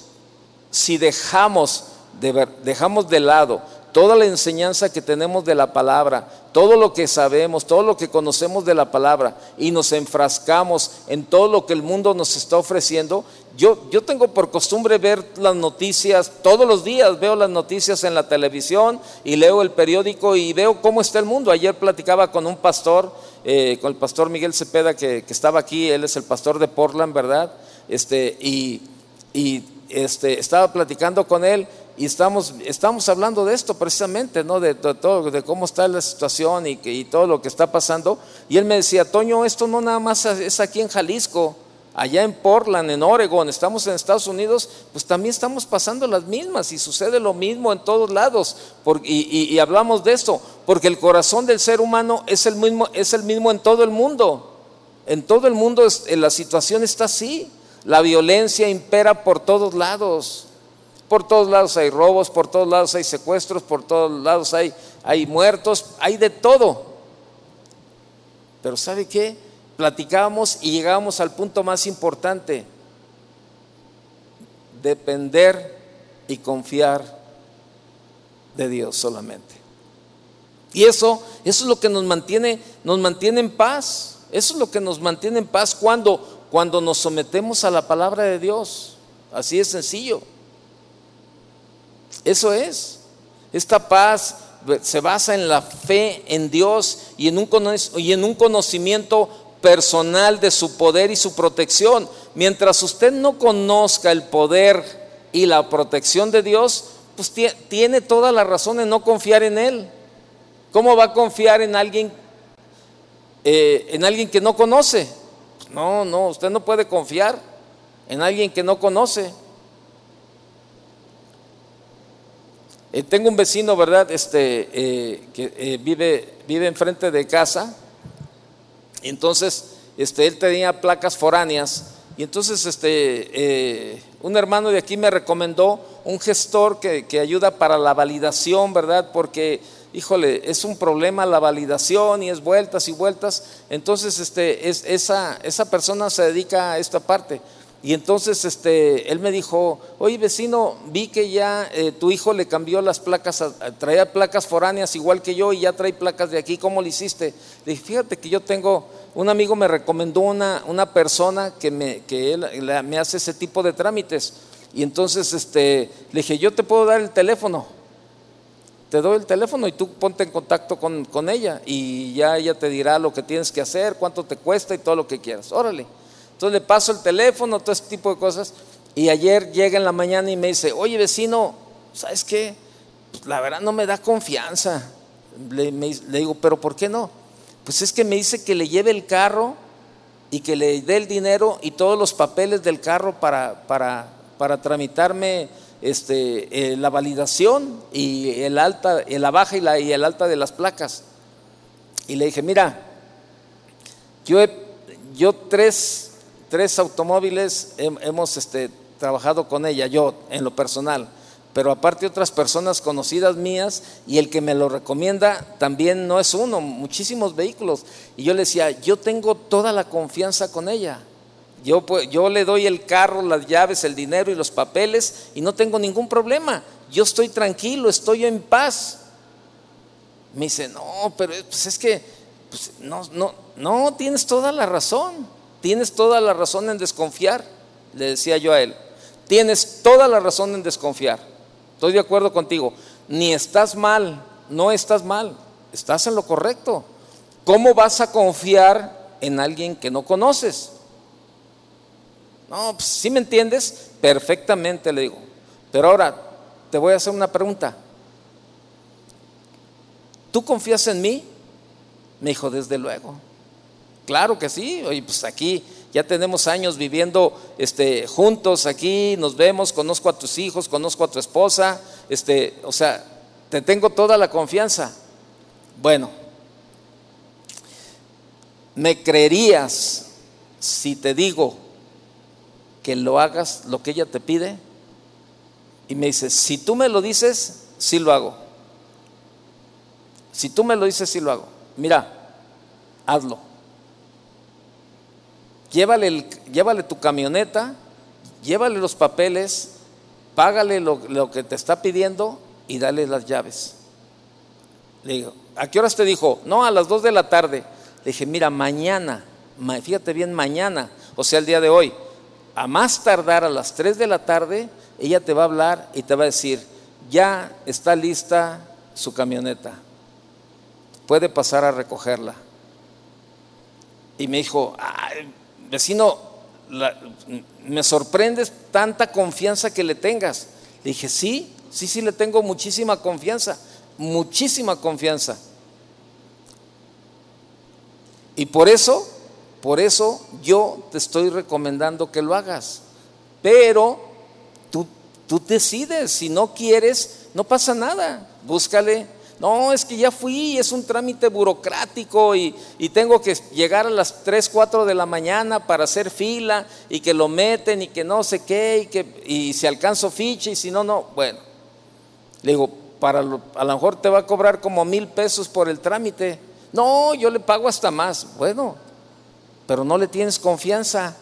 si dejamos de, dejamos de lado toda la enseñanza que tenemos de la palabra, todo lo que sabemos, todo lo que conocemos de la palabra y nos enfrascamos en todo lo que el mundo nos está ofreciendo, yo, yo tengo por costumbre ver las noticias, todos los días veo las noticias en la televisión y leo el periódico y veo cómo está el mundo. Ayer platicaba con un pastor, eh, con el pastor Miguel Cepeda, que, estaba aquí, él es el pastor de Portland, ¿verdad? Este, y, y este, estaba platicando con él y estamos, estamos hablando de esto precisamente, ¿no? De, todo, de cómo está la situación y todo lo que está pasando. Y él me decía, Toño, esto no nada más es aquí en Jalisco, allá en Portland, en Oregon, estamos en Estados Unidos, pues también estamos pasando las mismas y sucede lo mismo en todos lados. y, y, hablamos de esto, porque el corazón del ser humano es el mismo, es el mismo en todo el mundo. En todo el mundo la situación está así. La violencia impera por todos lados. Por todos lados hay robos, por todos lados hay secuestros, por todos lados hay, hay muertos, hay de todo. Pero ¿sabe qué? Platicábamos y llegábamos al punto más importante. Depender y confiar de Dios solamente. Y eso, eso es lo que nos mantiene, nos mantiene en paz. Eso es lo que nos mantiene en paz cuando, cuando nos sometemos a la palabra de Dios. Así es sencillo. Eso es. Esta paz se basa en la fe en Dios y en un, y en un conocimiento personal de su poder y su protección. Mientras usted no conozca el poder y la protección de Dios, pues tiene toda la razón en no confiar en Él. ¿Cómo va a confiar en alguien, eh, en alguien que no conoce? No, no, usted no puede confiar en alguien que no conoce. Eh, tengo un vecino, ¿verdad? Este, eh, que vive, vive enfrente de casa. Entonces, este, él tenía placas foráneas. Y entonces, este, un hermano de aquí me recomendó un gestor que, que, ayuda para la validación, ¿verdad? Porque, híjole, es un problema la validación y es vueltas y vueltas. Entonces, este, es, esa, esa persona se dedica a esta parte. Y entonces este, él me dijo, oye vecino, vi que ya eh, tu hijo le cambió las placas, traía placas foráneas igual que yo y ya trae placas de aquí, ¿cómo lo hiciste? Le dije, fíjate que yo tengo, un amigo me recomendó una, una persona que, me, que él, me hace ese tipo de trámites. Y entonces este, le dije, yo te puedo dar el teléfono te doy el teléfono y tú ponte en contacto con, con, ella y ya ella te dirá lo que tienes que hacer, cuánto te cuesta y todo lo que quieras. Órale. Entonces le paso el teléfono, todo ese tipo de cosas. Y ayer llega en la mañana y me dice, oye vecino, ¿sabes qué? Pues la verdad no me da confianza. Le, digo, pero ¿por qué no? Pues es que me dice que le lleve el carro y que le dé el dinero y todos los papeles del carro para, para, para tramitarme este, eh, la validación y el alta, la baja y, la, el alta de las placas. Y le dije, mira, yo, yo tres, tres automóviles hemos este, trabajado con ella, yo en lo personal, pero aparte otras personas conocidas mías y el que me lo recomienda también no es uno, muchísimos vehículos. Y yo le decía, yo tengo toda la confianza con ella. Yo, yo le doy el carro, las llaves, el dinero y los papeles y no tengo ningún problema. Yo estoy tranquilo, estoy en paz. Me dice, no, pero pues es que pues, no, no, no, tienes toda la razón. Tienes toda la razón en desconfiar, le decía yo a él. Tienes toda la razón en desconfiar. Estoy de acuerdo contigo. Ni estás mal, no estás mal, estás en lo correcto. ¿Cómo vas a confiar en alguien que no conoces? No, pues si me entiendes, perfectamente le digo. Pero ahora te voy a hacer una pregunta. ¿Tú confías en mí? Me dijo, desde luego. Claro que sí, oye, pues aquí ya tenemos años viviendo este, juntos aquí, nos vemos, conozco a tus hijos, conozco a tu esposa, este, o sea, te tengo toda la confianza. Bueno, ¿me creerías si te digo que lo hagas lo que ella te pide? Y me dice, si tú me lo dices, sí lo hago. Si tú me lo dices, sí lo hago. Mira, hazlo. Llévale, tu camioneta, llévale los papeles, págale lo, lo, que te está pidiendo y dale las llaves. Le digo, ¿a qué horas te dijo? No, a las 2 de la tarde. Le dije, mira, mañana, fíjate bien, mañana, o sea, el día de hoy, a más tardar a las 3 de la tarde, ella te va a hablar y te va a decir, ya está lista su camioneta, puede pasar a recogerla. Y me dijo, vecino, me sorprendes tanta confianza que le tengas. Le dije, sí, sí, sí, le tengo muchísima confianza, muchísima confianza. Y por eso por eso yo te estoy recomendando que lo hagas. Pero tú, tú decides, si no quieres, no pasa nada. Búscale. No, es que ya fui, es un trámite burocrático y, tengo que llegar a las 3, 4 de la mañana para hacer fila y que lo meten y que no sé qué y que y si alcanzo ficha y si no, no. Bueno, le digo, para a lo mejor te va a cobrar como mil pesos por el trámite. No, yo le pago hasta más. Bueno, pero no le tienes confianza.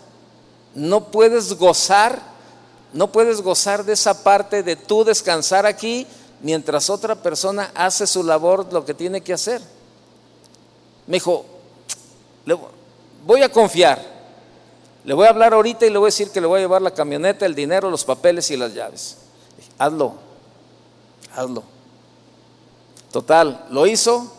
No puedes gozar, no puedes gozar de esa parte de tú descansar aquí mientras otra persona hace su labor, lo que tiene que hacer. Me dijo, voy a confiar. Le voy a hablar ahorita y le voy a decir que le voy a llevar la camioneta, el dinero, los papeles y las llaves. Hazlo, hazlo. Total, lo hizo,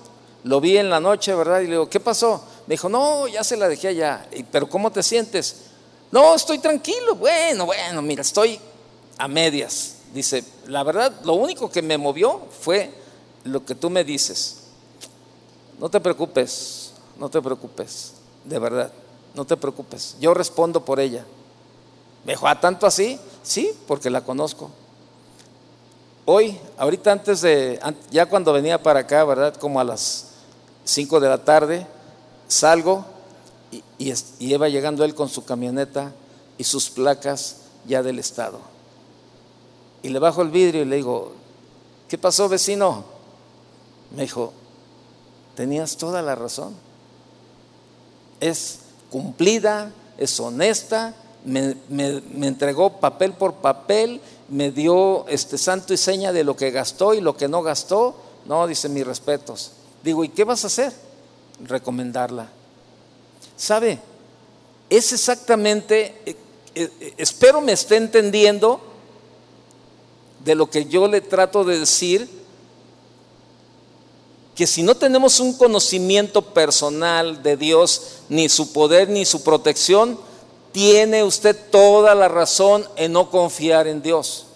lo vi en la noche, ¿verdad? Y le digo, ¿qué pasó? Me dijo, no, ya se la dejé allá. Pero ¿cómo te sientes? No, estoy tranquilo. Bueno, bueno, mira, estoy a medias. Dice, la verdad, lo único que me movió fue lo que tú me dices. No te preocupes, no te preocupes, de verdad, no te preocupes. Yo respondo por ella. Me dijo, ¿a tanto así? Sí, porque la conozco. Hoy, ahorita antes de, ya cuando venía para acá, ¿verdad? Como a las 5 de la tarde, Salgo y, y, iba llegando él con su camioneta y sus placas ya del estado. Y le bajo el vidrio y le digo, ¿qué pasó vecino? Me dijo, tenías toda la razón. Es cumplida, es honesta me, entregó papel por papel, me dio este santo y seña de lo que gastó y lo que no gastó. No, dice mis respetos. Digo, ¿y qué vas a hacer? Recomendarla. ¿Sabe? Es exactamente, eh, eh, espero me esté entendiendo de lo que yo le trato de decir, que si no tenemos un conocimiento personal de Dios, ni su poder, ni su protección, tiene usted toda la razón en no confiar en Dios.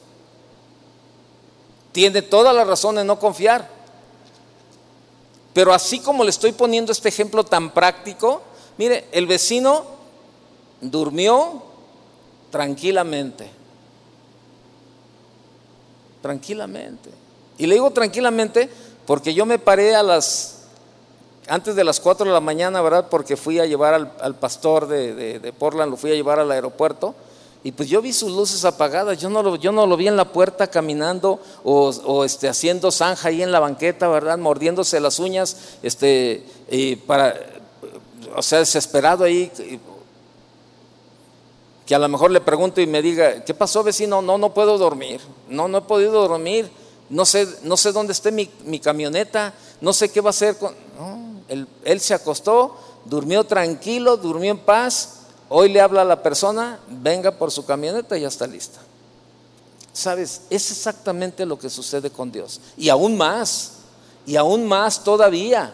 Tiene toda la razón en no confiar. Pero así como le estoy poniendo este ejemplo tan práctico, mire, el vecino durmió tranquilamente. Tranquilamente. Y le digo tranquilamente porque yo me paré a las, antes de las 4 de la mañana, ¿verdad? Porque fui a llevar al, pastor de, Portland, lo fui a llevar al aeropuerto. Y pues yo vi sus luces apagadas, yo no lo, yo no lo vi en la puerta caminando o, este, haciendo zanja ahí en la banqueta, ¿verdad? Mordiéndose las uñas, este, para, o sea, desesperado ahí, que a lo mejor le pregunto y me diga, ¿qué pasó vecino? No, no puedo dormir, no, no he podido dormir, no sé, no sé dónde esté mi, camioneta, no sé qué va a hacer con... él, él se acostó, durmió tranquilo, durmió en paz, hoy le habla a la persona, venga por su camioneta y ya está lista. Sabes, es exactamente lo que sucede con Dios. Y aún más, y aún más todavía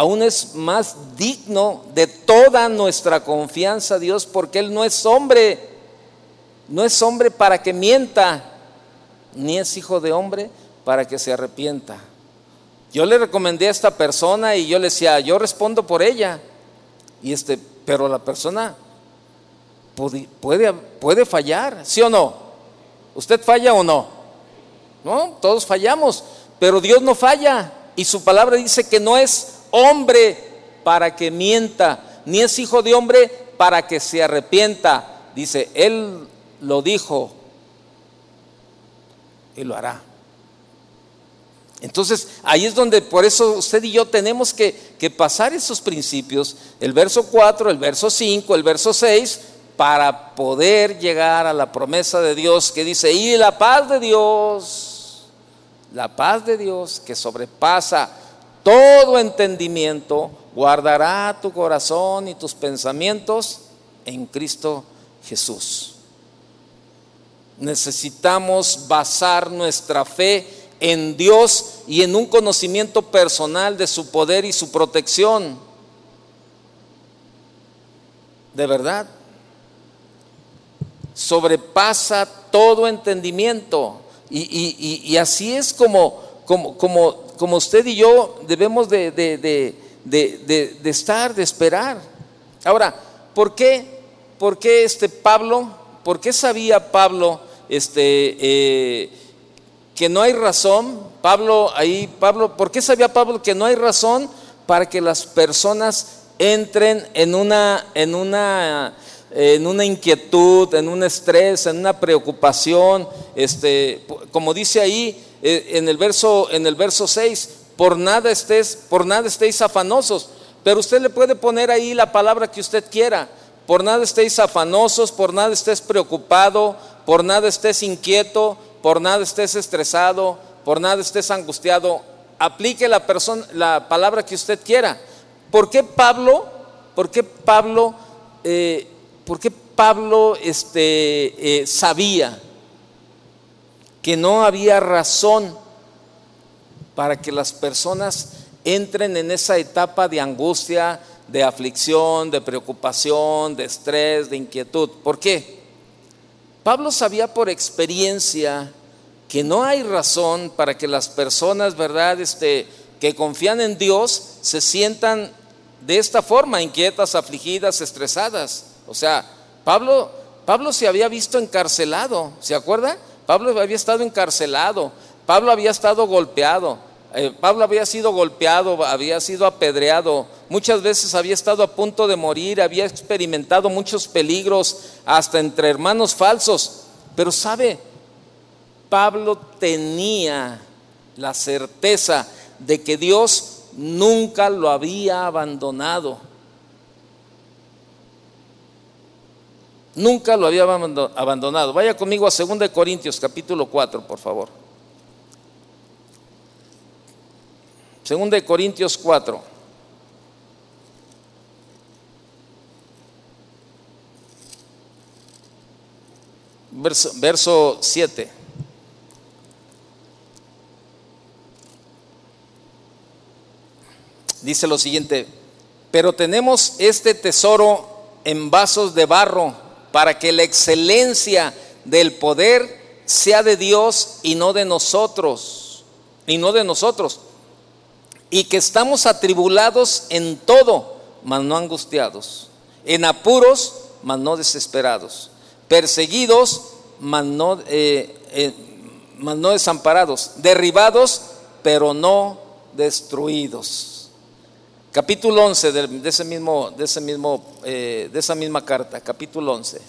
aún es más digno de toda nuestra confianza Dios porque Él no es hombre, no es hombre para que mienta, ni es hijo de hombre para que se arrepienta. Yo le recomendé a esta persona y yo le decía, yo respondo por ella. Y este, pero la persona puede, puede, puede fallar, ¿sí o no? ¿Usted falla o no? No, todos fallamos, pero Dios no falla. Y su palabra dice que no es hombre para que mienta, ni es hijo de hombre para que se arrepienta. Dice, Él lo dijo y lo hará. Entonces, ahí es donde por eso usted y yo tenemos que, pasar esos principios, el verso 4, el verso 5, el verso 6, para poder llegar a la promesa de Dios que dice, y la paz de Dios, la paz de Dios que sobrepasa todo entendimiento, guardará tu corazón y tus pensamientos en Cristo Jesús. Necesitamos basar nuestra fe en Dios y en un conocimiento personal de su poder y su protección. De verdad, sobrepasa todo entendimiento. Y, así es como, como, como como usted y yo debemos de, estar, de esperar. Ahora, ¿por qué, por qué este Pablo, por qué sabía Pablo este, eh, que no hay razón? Pablo, ahí, Pablo, ¿por qué sabía Pablo que no hay razón para que las personas entren en una, en una, en una inquietud, en un estrés, en una preocupación? Este, como dice ahí, en el verso, en el verso 6, por nada estés, por nada estéis afanosos, pero usted le puede poner ahí la palabra que usted quiera. Por nada estéis afanosos, por nada estés preocupado, por nada estés inquieto, por nada estés estresado, por nada estés angustiado. Aplique la persona, la palabra que usted quiera. ¿Por qué Pablo? ¿Por qué Pablo? Eh, ¿Por qué Pablo este, eh, sabía? Que no había razón para que las personas entren en esa etapa de angustia, de aflicción, de preocupación, de estrés, de inquietud. ¿Por qué? Pablo sabía por experiencia que no hay razón para que las personas, ¿verdad?, este, que confían en Dios se sientan de esta forma, inquietas, afligidas, estresadas. O sea, Pablo, Pablo se había visto encarcelado, ¿se acuerda? Pablo había estado encarcelado, Pablo había estado golpeado, eh, Pablo había sido golpeado, había sido apedreado, muchas veces había estado a punto de morir, había experimentado muchos peligros, hasta entre hermanos falsos. Pero sabe, Pablo tenía la certeza de que Dios nunca lo había abandonado. Nunca lo había abandonado. Vaya conmigo a 2 Corintios capítulo 4, por favor. 2 Corintios 4. Verso, verso 7. Dice lo siguiente, pero tenemos este tesoro en vasos de barro para que la excelencia del poder sea de Dios y no de nosotros, y no de nosotros. Y que estamos atribulados en todo, mas no angustiados, en apuros, mas no desesperados, perseguidos, mas no, eh, eh, mas no desamparados, derribados, pero no destruidos. Capítulo 11 de, ese mismo, eh, de esa misma carta, capítulo 11.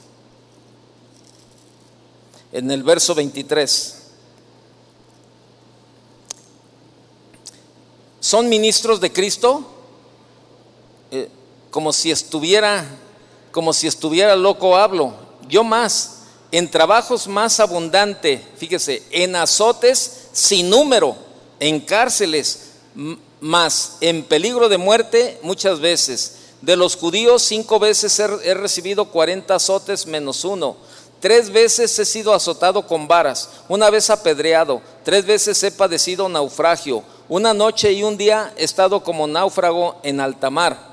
En el verso 23. ¿Son ministros de Cristo? Eh, como si estuviera, como si estuviera loco hablo. Yo más, en trabajos más abundante, fíjese, en azotes sin número, en cárceles más en peligro de muerte muchas veces. De los judíos cinco veces he, recibido 40 azotes menos uno. Tres veces he sido azotado con varas, una vez apedreado, tres veces he padecido naufragio, una noche y un día he estado como náufrago en alta mar.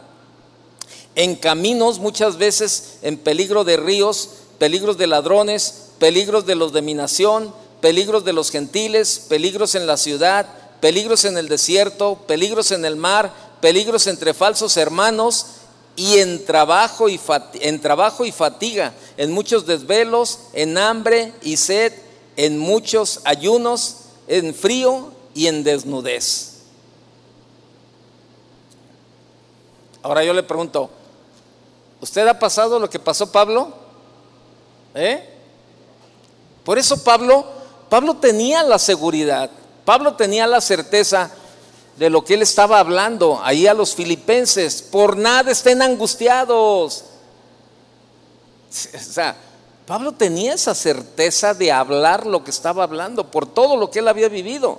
En caminos muchas veces en peligro de ríos, peligros de ladrones, peligros de los de mi nación, peligros de los gentiles, peligros en la ciudad, peligros en el desierto, peligros en el mar, peligros entre falsos hermanos y en trabajo y, en trabajo y fatiga, en muchos desvelos, en hambre y sed, en muchos ayunos, en frío y en desnudez. Ahora yo le pregunto, ¿usted ha pasado lo que pasó Pablo? ¿Eh? Por eso Pablo, Pablo tenía la seguridad. Pablo tenía la certeza de lo que él estaba hablando ahí a los filipenses. Por nada estén angustiados. O sea, Pablo tenía esa certeza de hablar lo que estaba hablando por todo lo que él había vivido.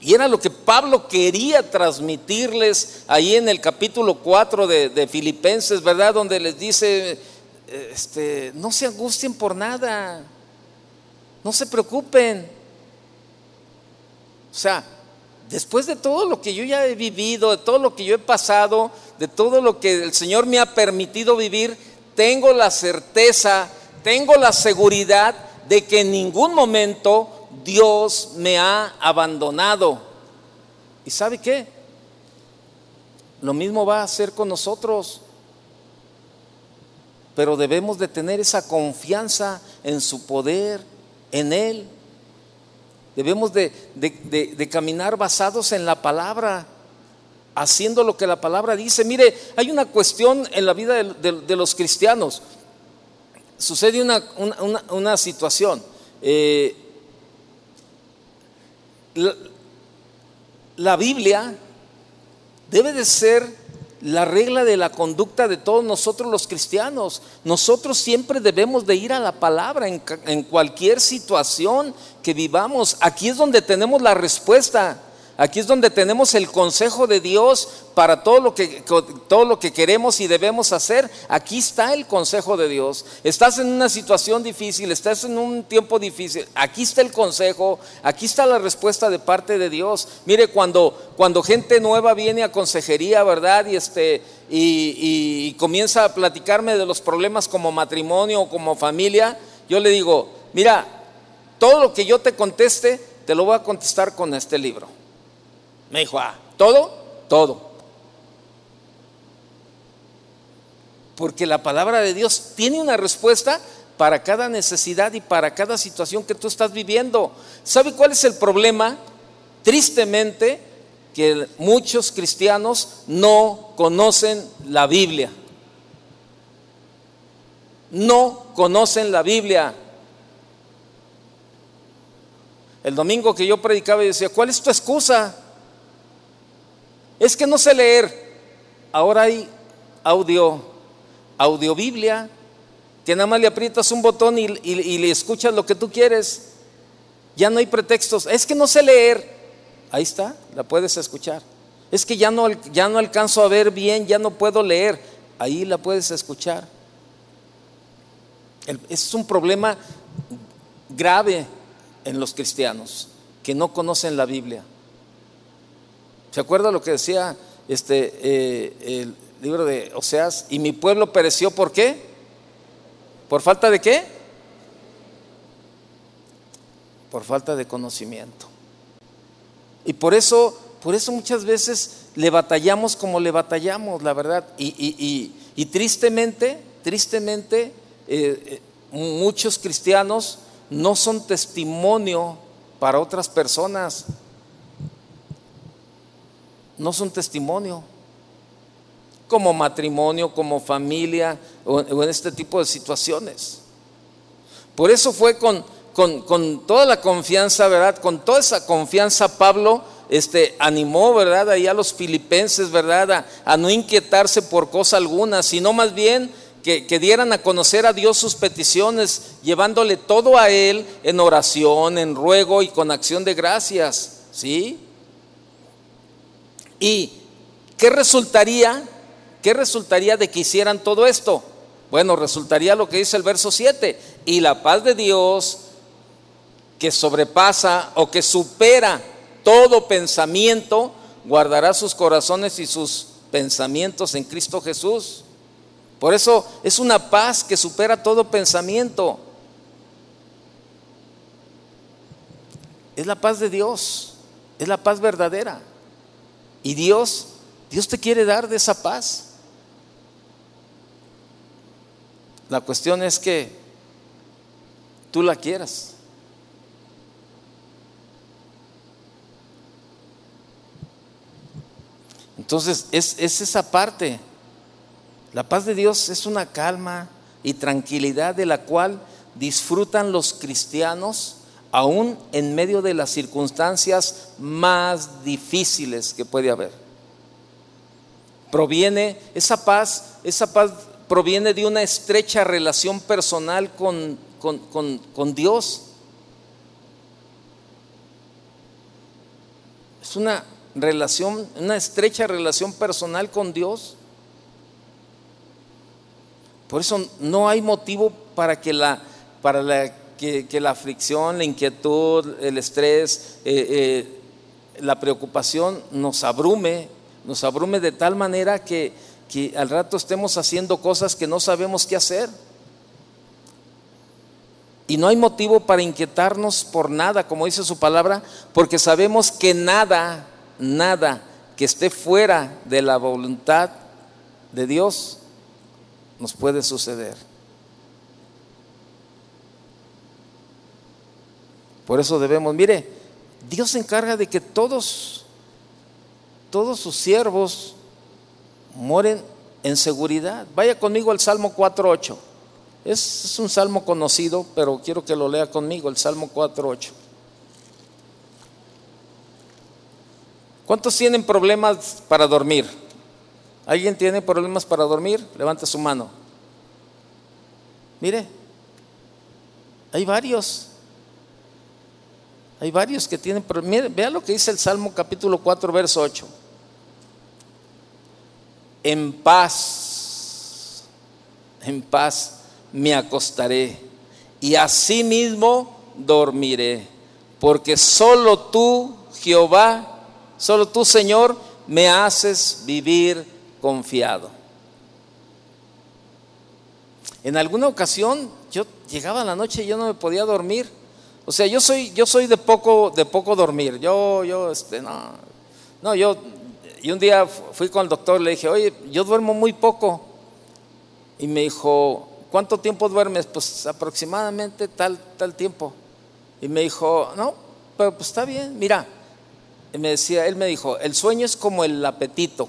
Y era lo que Pablo quería transmitirles ahí en el capítulo 4 de, de Filipenses, ¿verdad? Donde les dice, este, no se angustien por nada. No se preocupen. O sea, después de todo lo que yo ya he vivido, de todo lo que yo he pasado, de todo lo que el Señor me ha permitido vivir, tengo la certeza, tengo la seguridad de que en ningún momento Dios me ha abandonado. ¿Y sabe qué? Lo mismo va a hacer con nosotros. Pero debemos de tener esa confianza en su poder, en Él. Debemos de, caminar basados en la palabra, haciendo lo que la palabra dice. Mire, hay una cuestión en la vida de, los cristianos. Sucede una, situación. Eh, la Biblia debe de ser la regla de la conducta de todos nosotros los cristianos. Nosotros siempre debemos de ir a la palabra en, en, cualquier situación que vivamos. Aquí es donde tenemos la respuesta. Aquí es donde tenemos el consejo de Dios para todo lo que todo lo que queremos y debemos hacer. Aquí está el consejo de Dios. Estás en una situación difícil, estás en un tiempo difícil. Aquí está el consejo, aquí está la respuesta de parte de Dios. Mire, cuando cuando gente nueva viene a consejería, ¿verdad? Y este y, y comienza a platicarme de los problemas como matrimonio o como familia, yo le digo, mira, todo lo que yo te conteste, te lo voy a contestar con este libro. Me dijo, ah, ¿todo? Todo. Porque la palabra de Dios tiene una respuesta para cada necesidad y para cada situación que tú estás viviendo. ¿Sabe cuál es el problema? Tristemente, que muchos cristianos no conocen la Biblia. No conocen la Biblia. El domingo que yo predicaba y decía, ¿cuál es tu excusa? Es que no sé leer. Ahora hay audio Audiobiblia, que nada más le aprietas un botón y, le escuchas lo que tú quieres. Ya no hay pretextos. Es que no sé leer. Ahí está, la puedes escuchar. Es que ya no, ya no alcanzo a ver bien, ya no puedo leer. Ahí la puedes escuchar. Es un problema grave en los cristianos que no conocen la Biblia. ¿Se acuerda lo que decía este, eh, el libro de Oseas? Y mi pueblo pereció, ¿por qué? ¿Por falta de qué? Por falta de conocimiento. Y por eso, por eso muchas veces le batallamos como le batallamos, la verdad. Y, tristemente, tristemente, eh, eh, muchos cristianos no son testimonio para otras personas. No son testimonio. Como matrimonio, como familia o, en este tipo de situaciones. Por eso fue con, con, toda la confianza, ¿verdad? Con toda esa confianza Pablo este, animó, ¿verdad? Ahí a los filipenses, ¿verdad? A, a no inquietarse por cosa alguna, sino más bien que, dieran a conocer a Dios sus peticiones, llevándole todo a Él en oración, en ruego y con acción de gracias. ¿Sí? ¿Y qué resultaría? ¿Qué resultaría de que hicieran todo esto? Bueno, resultaría lo que dice el verso 7. Y la paz de Dios que sobrepasa o que supera todo pensamiento, guardará sus corazones y sus pensamientos en Cristo Jesús. Por eso es una paz que supera todo pensamiento. Es la paz de Dios, es la paz verdadera. Y Dios, Dios te quiere dar de esa paz. La cuestión es que tú la quieras. Entonces, es, es esa parte. La paz de Dios es una calma y tranquilidad de la cual disfrutan los cristianos aún en medio de las circunstancias más difíciles que puede haber. Proviene, esa paz, esa paz proviene de una estrecha relación personal con, con Dios. Es una relación, una estrecha relación personal con Dios. Por eso no hay motivo para que la, para la, que, la fricción, la inquietud, el estrés, eh, eh, la preocupación nos abrume, nos abrume de tal manera que, que al rato estemos haciendo cosas que no sabemos qué hacer. Y no hay motivo para inquietarnos por nada, como dice su palabra, porque sabemos que nada, nada que esté fuera de la voluntad de Dios nos puede suceder. Por eso debemos, mire, Dios se encarga de que todos, todos sus siervos mueren en seguridad. Vaya conmigo al Salmo 4.8. Es, es un salmo conocido, pero quiero que lo lea conmigo, el Salmo 4.8. ¿Cuántos tienen problemas para dormir? ¿Alguien tiene problemas para dormir? Levante su mano. Mire, hay varios. Hay varios que tienen problemas. Vea lo que dice el Salmo capítulo 4, verso 8. En paz, en paz me acostaré y asimismo dormiré, porque solo tú, Jehová, solo tú, Señor, me haces vivir confiado. En alguna ocasión yo llegaba a la noche y yo no me podía dormir. O sea, yo soy, yo soy de poco, de poco dormir. Yo, yo, este, no, no, yo, y un día fui con el doctor, le dije, oye, yo duermo muy poco. Y me dijo, ¿cuánto tiempo duermes? Pues aproximadamente tal, tal tiempo. Y me dijo, no, pero pues está bien, mira. Y me decía, él me dijo, el sueño es como el apetito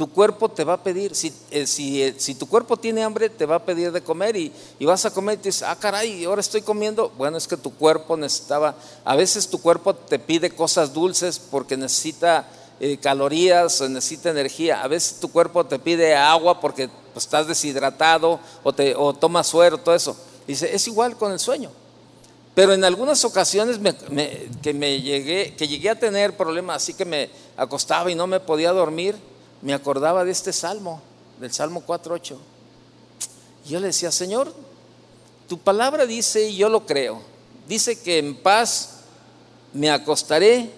tu cuerpo te va a pedir, si, eh, eh, si, tu cuerpo tiene hambre, te va a pedir de comer y, vas a comer y te dices, ah, caray, ahora estoy comiendo. Bueno, es que tu cuerpo necesitaba, a veces tu cuerpo te pide cosas dulces porque necesita eh, calorías, necesita energía. A veces tu cuerpo te pide agua porque pues estás deshidratado o, te, o tomas suero, todo eso. Dice, es igual con el sueño. Pero en algunas ocasiones que, me llegué, que llegué a tener problemas, así que me acostaba y no me podía dormir, me acordaba de este salmo, del Salmo 4.8. Y yo le decía, Señor, tu palabra dice, y yo lo creo, dice que en paz me acostaré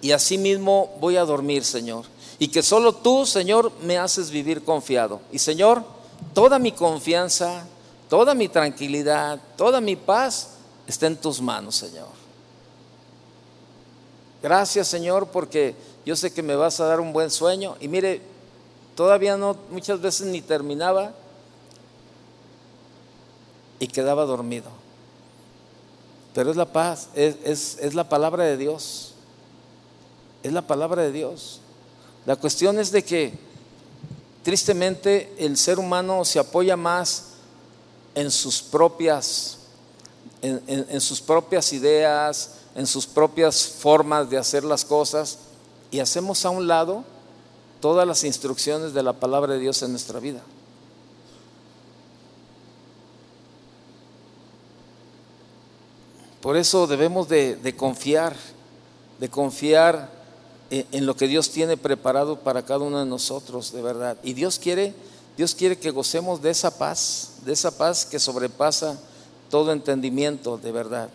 y así mismo voy a dormir, Señor. Y que solo tú, Señor, me haces vivir confiado. Y Señor, toda mi confianza, toda mi tranquilidad, toda mi paz está en tus manos, Señor. Gracias, Señor, porque yo sé que me vas a dar un buen sueño. Y mire, todavía no, muchas veces ni terminaba y quedaba dormido. Pero es la paz, es, es, la palabra de Dios. Es la palabra de Dios. La cuestión es de que tristemente el ser humano se apoya más en sus propias en, sus propias ideas, en sus propias formas de hacer las cosas y hacemos a un lado todas las instrucciones de la palabra de Dios en nuestra vida. Por eso debemos de, confiar, de confiar en, en, lo que Dios tiene preparado para cada uno de nosotros, de verdad. Y Dios quiere, Dios quiere que gocemos de esa paz, de esa paz que sobrepasa todo entendimiento de verdad.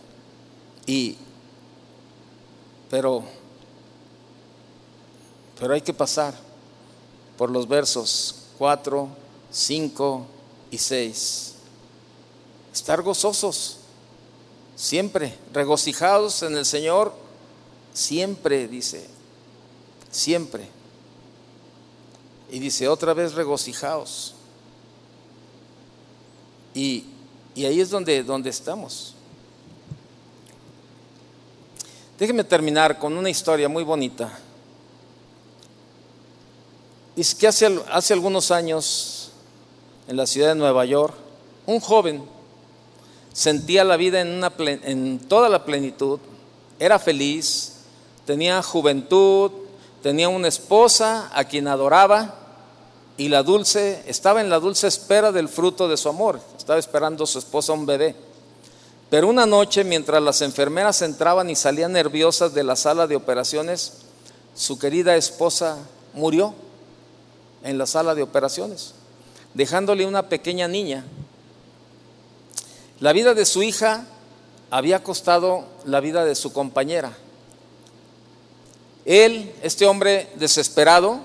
Y, pero, pero hay que pasar por los versos 4, 5 y 6. Estar gozosos, siempre, regocijados en el Señor, siempre, dice, siempre. Y dice otra vez regocijaos. Y y ahí es donde, donde estamos. Déjeme terminar con una historia muy bonita. Dice que hace, algunos años, en la ciudad de Nueva York, un joven sentía la vida en, en toda la plenitud, era feliz, tenía juventud, tenía una esposa a quien adoraba y la dulce, estaba en la dulce espera del fruto de su amor, estaba esperando a su esposa un bebé. Pero una noche, mientras las enfermeras entraban y salían nerviosas de la sala de operaciones, su querida esposa murió en la sala de operaciones, dejándole una pequeña niña. La vida de su hija había costado la vida de su compañera. Él, este hombre desesperado,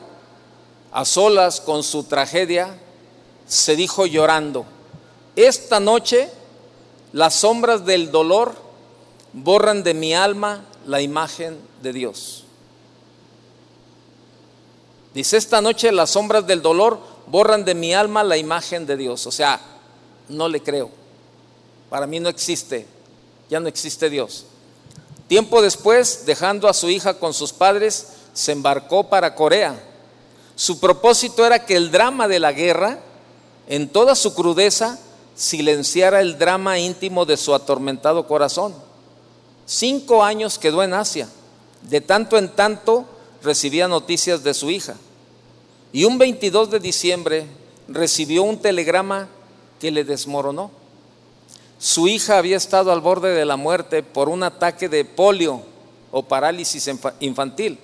a solas con su tragedia, se dijo llorando, esta noche las sombras del dolor borran de mi alma la imagen de Dios. Dice, esta noche las sombras del dolor borran de mi alma la imagen de Dios. O sea, no le creo. Para mí no existe, ya no existe Dios. Tiempo después, dejando a su hija con sus padres, se embarcó para Corea su propósito era que el drama de la guerra, en toda su crudeza, silenciara el drama íntimo de su atormentado corazón. Cinco años quedó en Asia. De tanto en tanto recibía noticias de su hija. Y un 22 de diciembre recibió un telegrama que le desmoronó. Su hija había estado al borde de la muerte por un ataque de polio o parálisis infantil.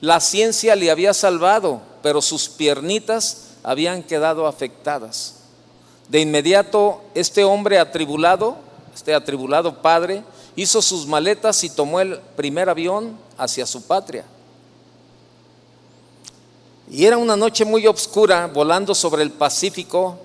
La ciencia le había salvado, pero sus piernitas habían quedado afectadas. De inmediato, este hombre atribulado, este atribulado padre, hizo sus maletas y tomó el primer avión hacia su patria. Y era una noche muy oscura, volando sobre el Pacífico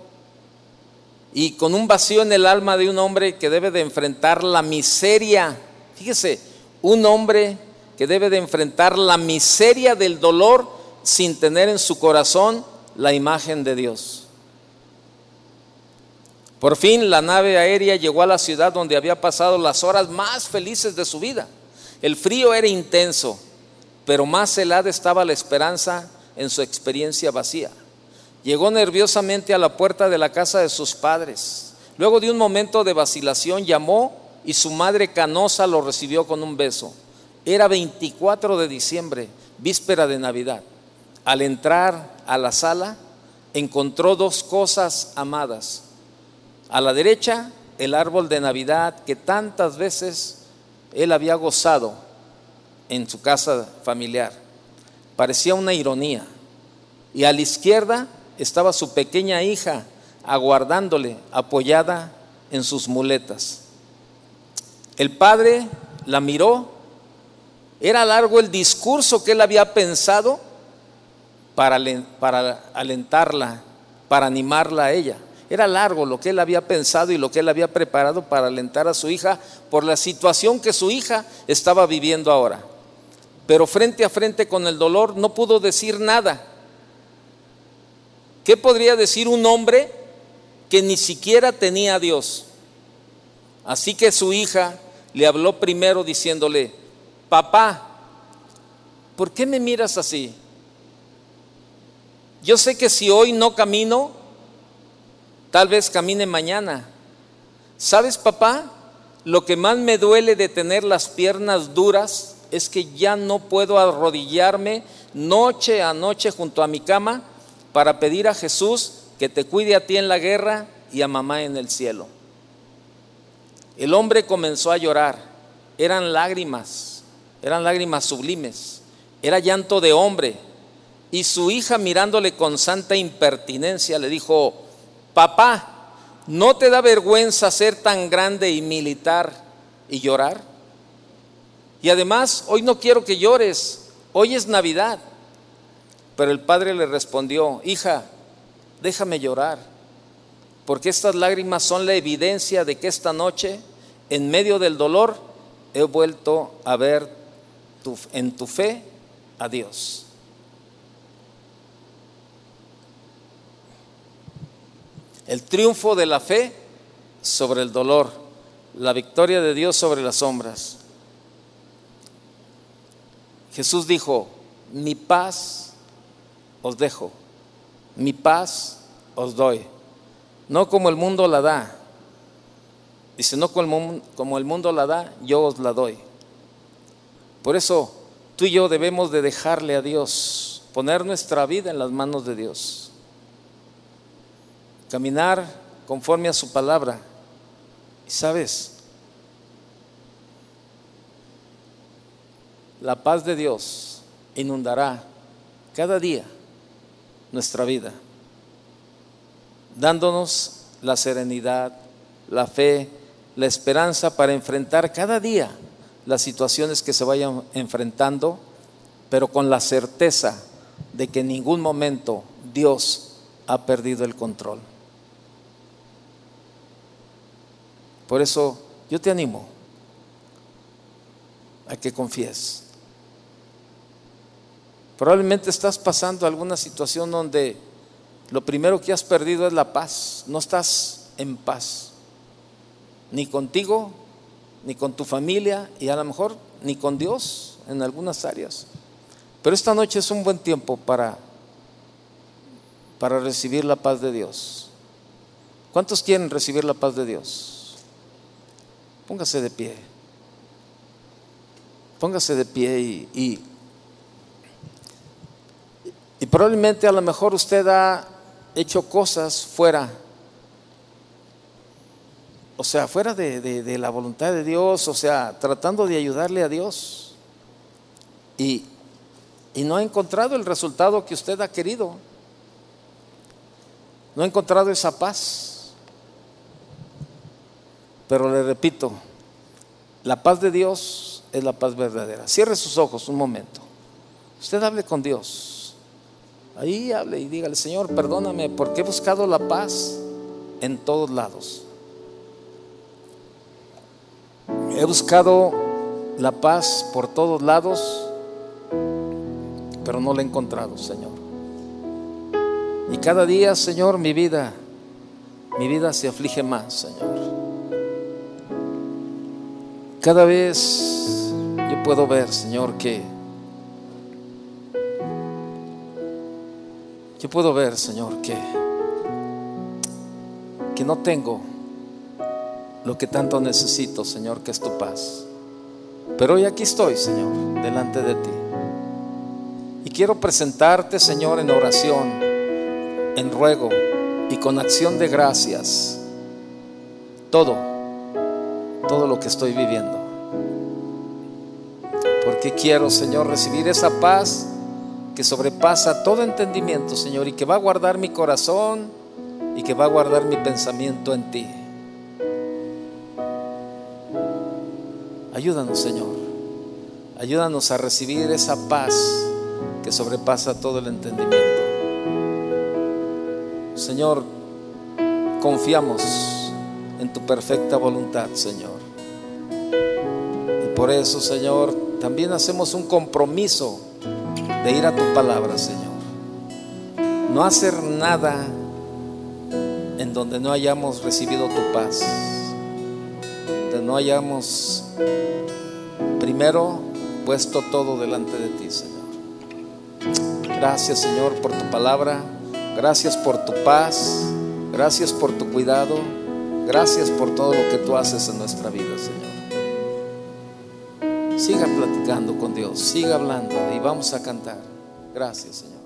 y con un vacío en el alma de un hombre que debe de enfrentar la miseria. Fíjese, un hombre que debe de enfrentar la miseria del dolor sin tener en su corazón la imagen de Dios. Por fin la nave aérea llegó a la ciudad donde había pasado las horas más felices de su vida. El frío era intenso, pero más helada estaba la esperanza en su experiencia vacía. Llegó nerviosamente a la puerta de la casa de sus padres. Luego de un momento de vacilación llamó y su madre canosa lo recibió con un beso. Era 24 de diciembre, víspera de Navidad. Al entrar a la sala, encontró dos cosas amadas. A la derecha, el árbol de Navidad que tantas veces él había gozado en su casa familiar. Parecía una ironía. Y a la izquierda estaba su pequeña hija aguardándole, apoyada en sus muletas. El padre la miró. Era largo el discurso que él había pensado para, alentarla, para animarla a ella. Era largo lo que él había pensado y lo que él había preparado para alentar a su hija por la situación que su hija estaba viviendo ahora. Pero frente a frente con el dolor no pudo decir nada. ¿Qué podría decir un hombre que ni siquiera tenía a Dios? Así que su hija le habló primero diciéndole, papá, ¿por qué me miras así? Yo sé que si hoy no camino, tal vez camine mañana. ¿Sabes, papá? Lo que más me duele de tener las piernas duras es que ya no puedo arrodillarme noche a noche junto a mi cama para pedir a Jesús que te cuide a ti en la guerra y a mamá en el cielo. El hombre comenzó a llorar. Eran lágrimas, eran lágrimas sublimes. Era llanto de hombre. Y su hija mirándole con santa impertinencia le dijo, papá, ¿no te da vergüenza ser tan grande y militar y llorar? Y además, hoy no quiero que llores, hoy es Navidad. Pero el padre le respondió, hija, déjame llorar, porque estas lágrimas son la evidencia de que esta noche, en medio del dolor, he vuelto a ver en tu fe a Dios. El triunfo de la fe sobre el dolor, la victoria de Dios sobre las sombras. Jesús dijo, mi paz os dejo, mi paz os doy, no como el mundo la da. Dice, no como el mundo la da, yo os la doy. Por eso tú y yo debemos de dejarle a Dios, poner nuestra vida en las manos de Dios, caminar conforme a su palabra. Y sabes, la paz de Dios inundará cada día nuestra vida, dándonos la serenidad, la fe, la esperanza para enfrentar cada día las situaciones que se vayan enfrentando, pero con la certeza de que en ningún momento Dios ha perdido el control. Por eso yo te animo a que confíes. Probablemente estás pasando alguna situación donde lo primero que has perdido es la paz. No estás en paz. Ni contigo, ni con tu familia y a lo mejor ni con Dios en algunas áreas. Pero esta noche es un buen tiempo para, para recibir la paz de Dios. ¿Cuántos quieren recibir la paz de Dios? Póngase de pie. Póngase de pie y y probablemente a lo mejor usted ha hecho cosas fuera, o sea, fuera de, la voluntad de Dios, o sea, tratando de ayudarle a Dios. Y, y no ha encontrado el resultado que usted ha querido. No ha encontrado esa paz. Pero le repito, la paz de Dios es la paz verdadera. Cierre sus ojos un momento. Usted hable con Dios. Ahí hable y dígale, Señor, perdóname porque he buscado la paz en todos lados. He buscado la paz por todos lados, pero no la he encontrado, Señor. Y cada día, Señor, mi vida, mi vida se aflige más, Señor. Cada vez yo puedo ver, Señor, que Yo puedo ver, Señor, que, que no tengo lo que tanto necesito, Señor, que es tu paz. Pero hoy aquí estoy, Señor, delante de ti. Y quiero presentarte, Señor, en oración en ruego y con acción de gracias todo, todo lo que estoy viviendo. Porque quiero, Señor, recibir esa paz que sobrepasa todo entendimiento, Señor, y que va a guardar mi corazón y que va a guardar mi pensamiento en ti. Ayúdanos, Señor. Ayúdanos a recibir esa paz que sobrepasa todo el entendimiento. Señor, confiamos en tu perfecta voluntad, Señor. Y por eso, Señor, también hacemos un compromiso de ir a tu palabra, Señor. No hacer nada en donde no hayamos recibido tu paz, donde no hayamos primero puesto todo delante de ti, Señor. Gracias, Señor, por tu palabra. Gracias por tu paz. Gracias por tu cuidado. Gracias por todo lo que tú haces en nuestra vida, Señor. Siga platicando con Dios, siga hablando y vamos a cantar. Gracias, Señor.